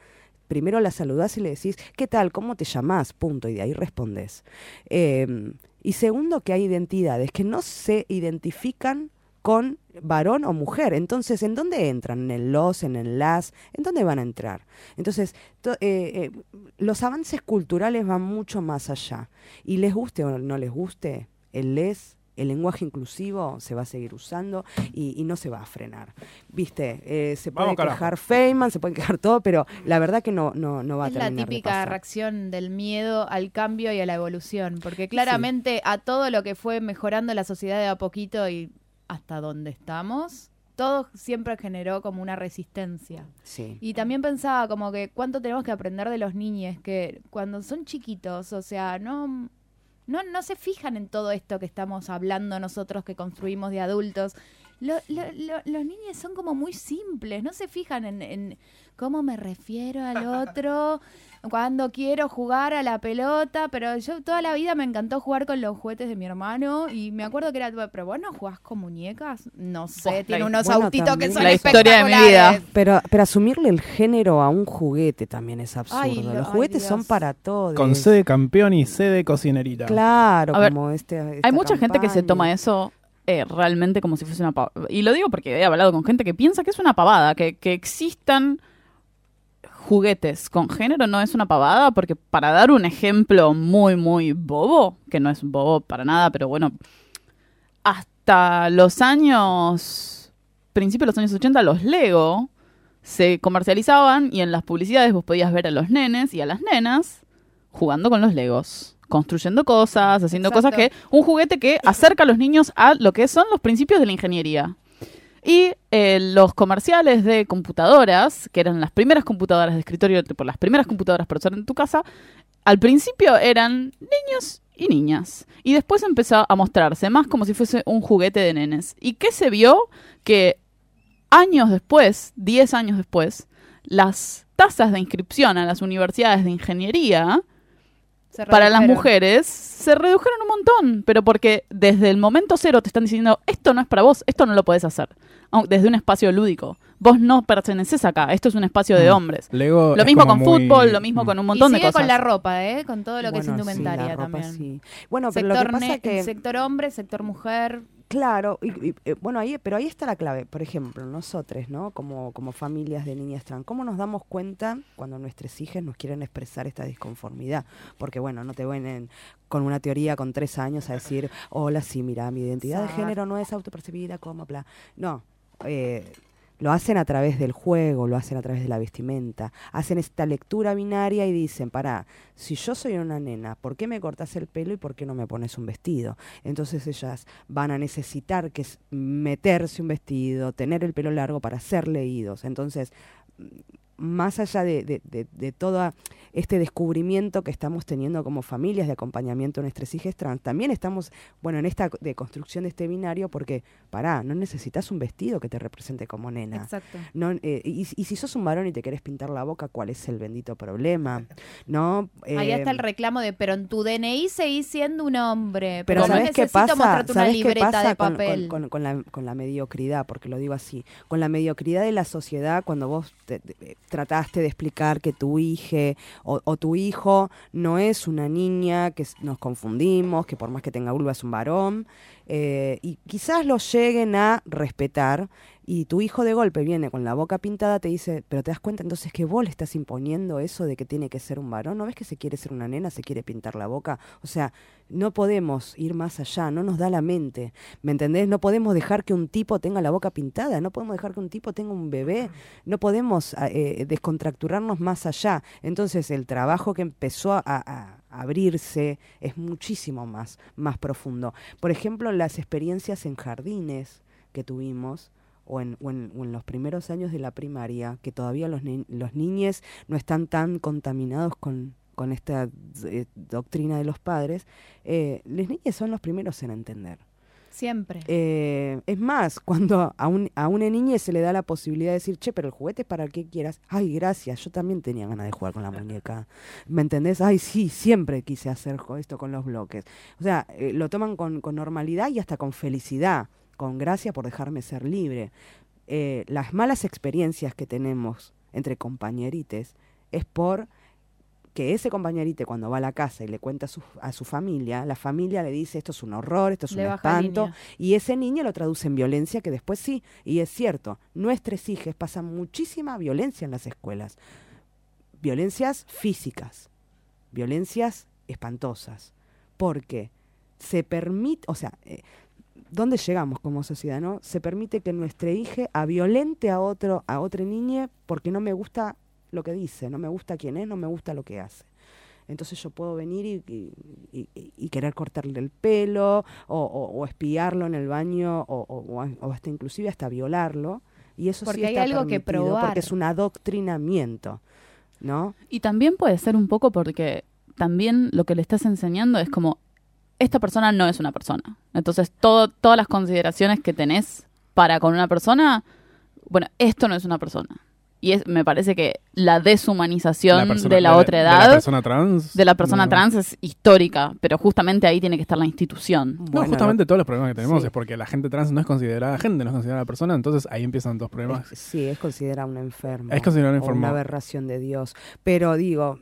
Primero la saludás y le decís, ¿qué tal? ¿Cómo te llamás? Punto. Y de ahí respondes. Eh, y segundo, que hay identidades que no se identifican con varón o mujer. Entonces, ¿en dónde entran? ¿En el los, en el las? ¿En dónde van a entrar? Entonces, to- eh, eh, los avances culturales van mucho más allá. Y les guste o no les guste, el les, el lenguaje inclusivo se va a seguir usando y, y no se va a frenar. Viste, Eh, se puede Vamos, quejar Feynman, se puede quejar todo, pero la verdad que no, no, no va Es a la terminar de típica pasar. reacción del miedo al cambio y a la evolución, porque claramente a todo lo que fue mejorando la sociedad de a poquito y hasta donde estamos, todo siempre generó como una resistencia. Sí. Y también pensaba como que cuánto tenemos que aprender de los niños, que cuando son chiquitos, o sea, no, no, no se fijan en todo esto que estamos hablando nosotros que construimos de adultos. Lo- lo- lo- los niños son como muy simples, no se fijan en, en cómo me refiero al otro, cuando quiero jugar a la pelota, pero yo toda la vida me encantó jugar con los juguetes de mi hermano y me acuerdo que era, pero vos no jugás con muñecas, no sé, tiene la- unos bueno, autitos también. que son La historia de mi vida. Pero, pero asumirle el género a un juguete también es absurdo. Ay, lo- Los ay, juguetes son para todos. Con C de campeón y C de cocinerita. Claro, A ver, como este. esta Hay mucha gente que se toma eso eh, realmente como si fuese una pavada. Y lo digo porque he hablado con gente que piensa que es una pavada, que, que existan juguetes con género no es una pavada, porque para dar un ejemplo muy, muy bobo, que no es bobo para nada, pero bueno, hasta los años, principios de los años 80, los Lego se comercializaban y en las publicidades vos podías ver a los nenes y a las nenas jugando con los Legos, construyendo cosas, haciendo Exacto. cosas que un juguete que acerca a los niños a lo que son los principios de la ingeniería. Y eh, los comerciales de computadoras, que eran las primeras computadoras de escritorio, tipo las primeras computadoras para usar en tu casa, al principio eran niños y niñas. Y después empezó a mostrarse más como si fuese un juguete de nenes. ¿Y qué se vio? Que años después, 10 años después, las tasas de inscripción a las universidades de ingeniería para las mujeres se redujeron un montón, pero porque desde el momento cero te están diciendo, esto no es para vos, esto no lo podés hacer, desde un espacio lúdico. Vos no perteneces acá, esto es un espacio de hombres. Lego Lo mismo con muy- fútbol, lo mismo con un Y montón de sigue cosas. con la ropa, ¿eh? Con todo lo que es sí, indumentaria la ropa, también. sí. Bueno, pero lo sector, que pasa que... sector hombre, sector mujer. Claro, y, y, eh, bueno, ahí, pero ahí está la clave. Por ejemplo, nosotros, ¿no? Como, como familias de niñas trans, ¿cómo nos damos cuenta cuando nuestras hijas nos quieren expresar esta disconformidad? Porque, bueno, no te vienen con una teoría con tres años a decir, hola, sí, mira, mi identidad de género no es autopercibida como bla. No, eh, lo hacen a través del juego, lo hacen a través de la vestimenta, hacen esta lectura binaria y dicen, pará, si yo soy una nena, ¿por qué me cortas el pelo y por qué no me pones un vestido? Entonces ellas van a necesitar que meterse un vestido, tener el pelo largo para ser leídos. Entonces, más allá de, de, de- de todo este descubrimiento que estamos teniendo como familias de acompañamiento a nuestras hijas trans, también estamos, bueno, en esta de construcción de este binario porque, pará, no necesitas un vestido que te represente como nena. Exacto. No, eh, y, y si sos un varón y te querés pintar la boca, ¿cuál es el bendito problema? ¿No? Ahí Eh, está el reclamo de, pero en tu DNI seguís siendo un hombre. pero no ¿sabes qué necesito pasa? ¿Sabes qué pasa con-. Con, con- con la, con la mediocridad? Porque lo digo así. Con la mediocridad de la sociedad, cuando vos te- te- eh, trataste de explicar que tu hija o, tu hijo no es una niña, que nos confundimos, que por más que tenga vulva es un varón, eh, y quizás lo lleguen a respetar, y tu hijo de golpe viene con la boca pintada, te dice, pero te das cuenta entonces que vos le estás imponiendo eso de que tiene que ser un varón, ¿no ves que se quiere ser una nena, se quiere pintar la boca? O sea, no podemos ir más allá, no nos da la mente, ¿me entendés? No podemos dejar que un tipo tenga la boca pintada, no podemos dejar que un tipo tenga un bebé, no podemos ah, eh, descontracturarnos más allá. Entonces el trabajo que empezó a, abrirse es muchísimo más, más profundo. Por ejemplo, las experiencias en jardines que tuvimos, o en, los primeros años de la primaria, que todavía los, ni- los niños no están tan contaminados con, esta eh, doctrina de los padres, eh, los niños son los primeros en entender. Siempre. Eh, es más, cuando a, un, a una niña se le da la posibilidad de decir, che, pero el juguete es para el que quieras. Ay, gracias, yo también tenía ganas de jugar con la muñeca. ¿Me entendés? Ay, sí, siempre quise hacer esto con los bloques. O sea, eh, lo toman con, con normalidad y hasta con felicidad, con gracia por dejarme ser libre. Eh, las malas experiencias que tenemos entre compañerites es por que ese compañerite cuando va a la casa y le cuenta a su, a su familia, la familia le dice esto es un horror, esto es Le un espanto, línea. y ese niño lo traduce en violencia, que después sí, y es cierto, nuestros hijos pasan muchísima violencia en las escuelas. Violencias físicas, violencias espantosas, porque se permite, o sea, eh, ¿dónde llegamos como sociedad, no? Se permite que nuestra hija a violente a otro, a otra niña porque no me gusta lo que dice, no me gusta quién es, no me gusta lo que hace. Entonces yo puedo venir y, y- y- y querer cortarle el pelo o, o- o espiarlo en el baño o, o- hasta inclusive hasta violarlo. Y eso Porque sí hay está algo que probar. Porque es un adoctrinamiento, ¿no? Y también puede ser un poco porque también lo que le estás enseñando es como, esta persona no es una persona. Entonces, todo, todas las consideraciones que tenés para con una persona, bueno, esto no es una persona. Y es, me parece que la deshumanización persona- de la otra De edad, la persona trans. de la persona no. trans es histórica, pero justamente ahí tiene que estar la institución. No, Bueno, justamente todos los problemas que tenemos sí. es porque la gente trans no es considerada gente, no es considerada persona, entonces ahí empiezan dos problemas. Es- sí, es considerada una enferma. Es considerada o enferma. una aberración de Dios. Pero digo,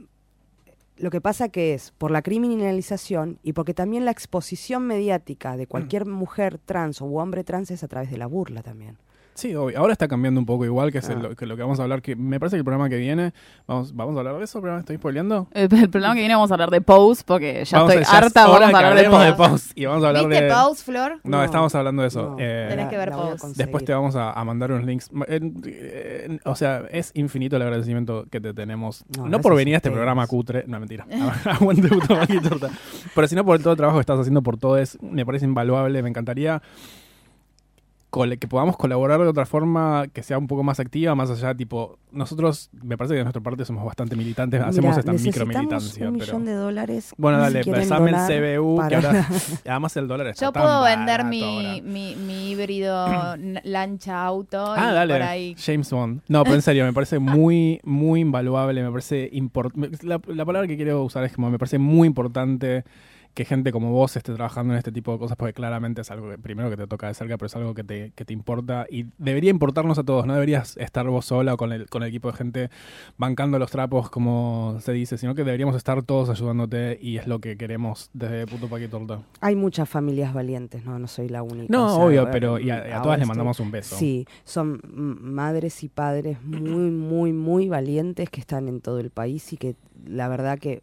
lo que pasa que es por la criminalización y porque también la exposición mediática de cualquier mujer trans o hombre trans es a través de la burla también. Sí, obvio. Ahora está cambiando un poco igual, que es Ah. el- que lo que vamos a hablar, que me parece que el programa que viene, vamos, vamos a hablar de eso, pero me estoy spoileando. El, el programa que viene vamos a hablar de Pose, porque ya Vamos a- estoy ya es harta, hora vamos a hablar de Pose. Pose. Y vamos a hablar ¿Viste de... Pause, Flor? No, No, estamos hablando de eso. no, Eh, Tenés que ver Pose. Después te vamos a, a mandar unos links. En- o sea, es infinito el agradecimiento que te tenemos. No, por venir a este programa cutre. No, mentira. Aguante Torta. Pero sino por todo el trabajo que estás haciendo por todo. Es, me parece invaluable. Me encantaría que podamos colaborar de otra forma que sea un poco más activa, más allá, tipo, nosotros, me parece que de nuestra parte somos bastante militantes, hacemos esta micromilitancia. un pero... millón de dólares. Bueno, si dale, quieren pasame el CBU, que para- ahora, además el dólar está Yo tan puedo vender mi, mi, mi híbrido lancha auto Ah, y dale, por ahí. James Bond. No, pero en serio, me parece muy, muy invaluable, me parece importante. La, la palabra que quiero usar es como me parece muy importante que gente como vos esté trabajando en este tipo de cosas, porque claramente es algo que primero que te toca de cerca, pero es algo que te, que te importa y debería importarnos a todos, no deberías estar vos sola o con el, con el equipo de gente bancando los trapos, como se dice, sino que deberíamos estar todos ayudándote y es lo que queremos desde Puto Paquito Torta. Hay muchas familias valientes, no, no soy la única. No, o sea, obvio, eh, pero y a, todas les estoy- mandamos un beso. Sí, son madres y padres muy, muy, muy valientes que están en todo el país y que la verdad que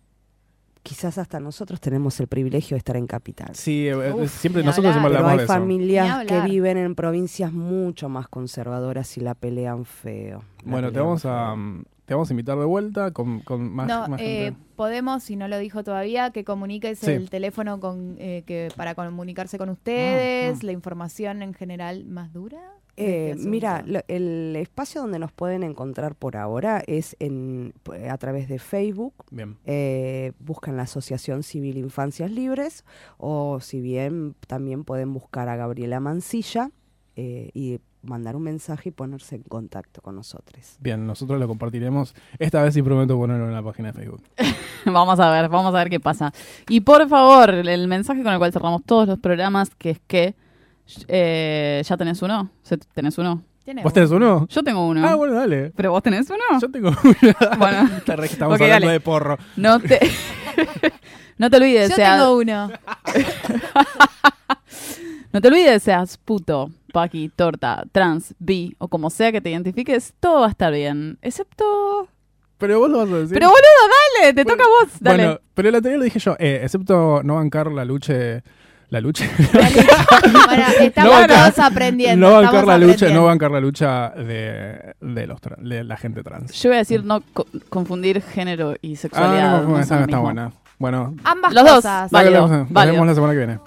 quizás hasta nosotros tenemos el privilegio de estar en capital. Sí, eh, Uf, siempre nosotros siempre hablar. Pero hablamos hay de eso. Ni familias que viven en provincias mucho más conservadoras y la pelean feo. la Bueno, te vamos a feo. mm, te vamos a invitar de vuelta con, con más, no, más eh, gente. podemos, si no lo dijo todavía, que comuniques Sí. el teléfono con, eh, que, para comunicarse con ustedes, Ah, ah. la información en general más dura. ¿De Eh, mira, lo- el espacio donde nos pueden encontrar por ahora es en, a través de Facebook. Bien. eh, buscan la Asociación Civil Infancias Libres o si bien también pueden buscar a Gabriela Mancilla eh, y mandar un mensaje y ponerse en contacto con nosotros. Bien, nosotros lo compartiremos. Esta vez sí prometo ponerlo en la página de Facebook. Vamos a ver, vamos a ver qué pasa. Y por favor, el mensaje con el cual cerramos todos los programas, que es que eh, ya tenés uno. ¿Tenés uno? ¿Vos tenés uno? Yo tengo uno. Ah, bueno, dale. ¿Pero vos tenés uno? Yo tengo uno. Bueno, estamos Ok, hablando dale. de porro. no te, no te olvides, Yo tengo uno. no te olvides, seas puto, paqui, torta, trans, bi o como sea que te identifiques, todo va a estar bien, excepto... Pero vos lo vas a decir. Pero boludo, dale, te toca a vos, dale. Bueno, pero el anterior lo dije yo, eh, excepto no bancar la lucha. La lucha. Bueno, estamos No, todos aprendiendo. no bancar la lucha, no bancar la lucha de, de los tra- de la gente trans. Yo voy a decir no co- confundir género y sexualidad. Ah, no, no no está buena. Bueno, Ambas Los dos. cosas. Vale. Válido, nos vemos- nos válido. vemos la semana que viene.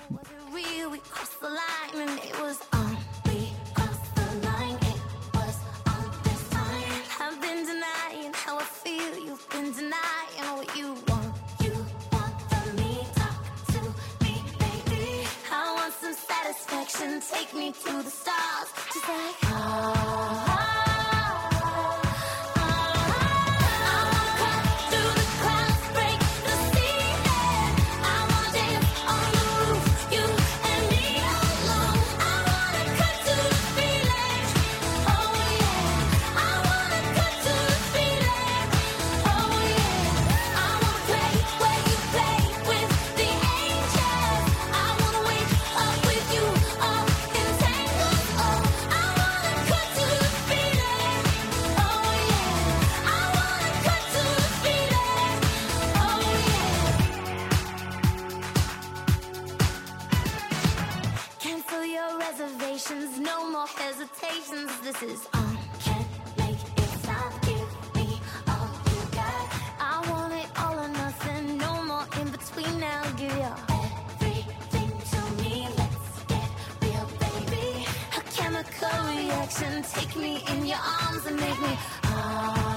Satisfaction. Take me to the stars. Just like ah. Hesitations. This is. Can't make it stop. Give me all you got. I want it all or nothing, no more in between now. Give everything to me. Let's get real, baby. A chemical reaction, take me in your arms and make me. Ah,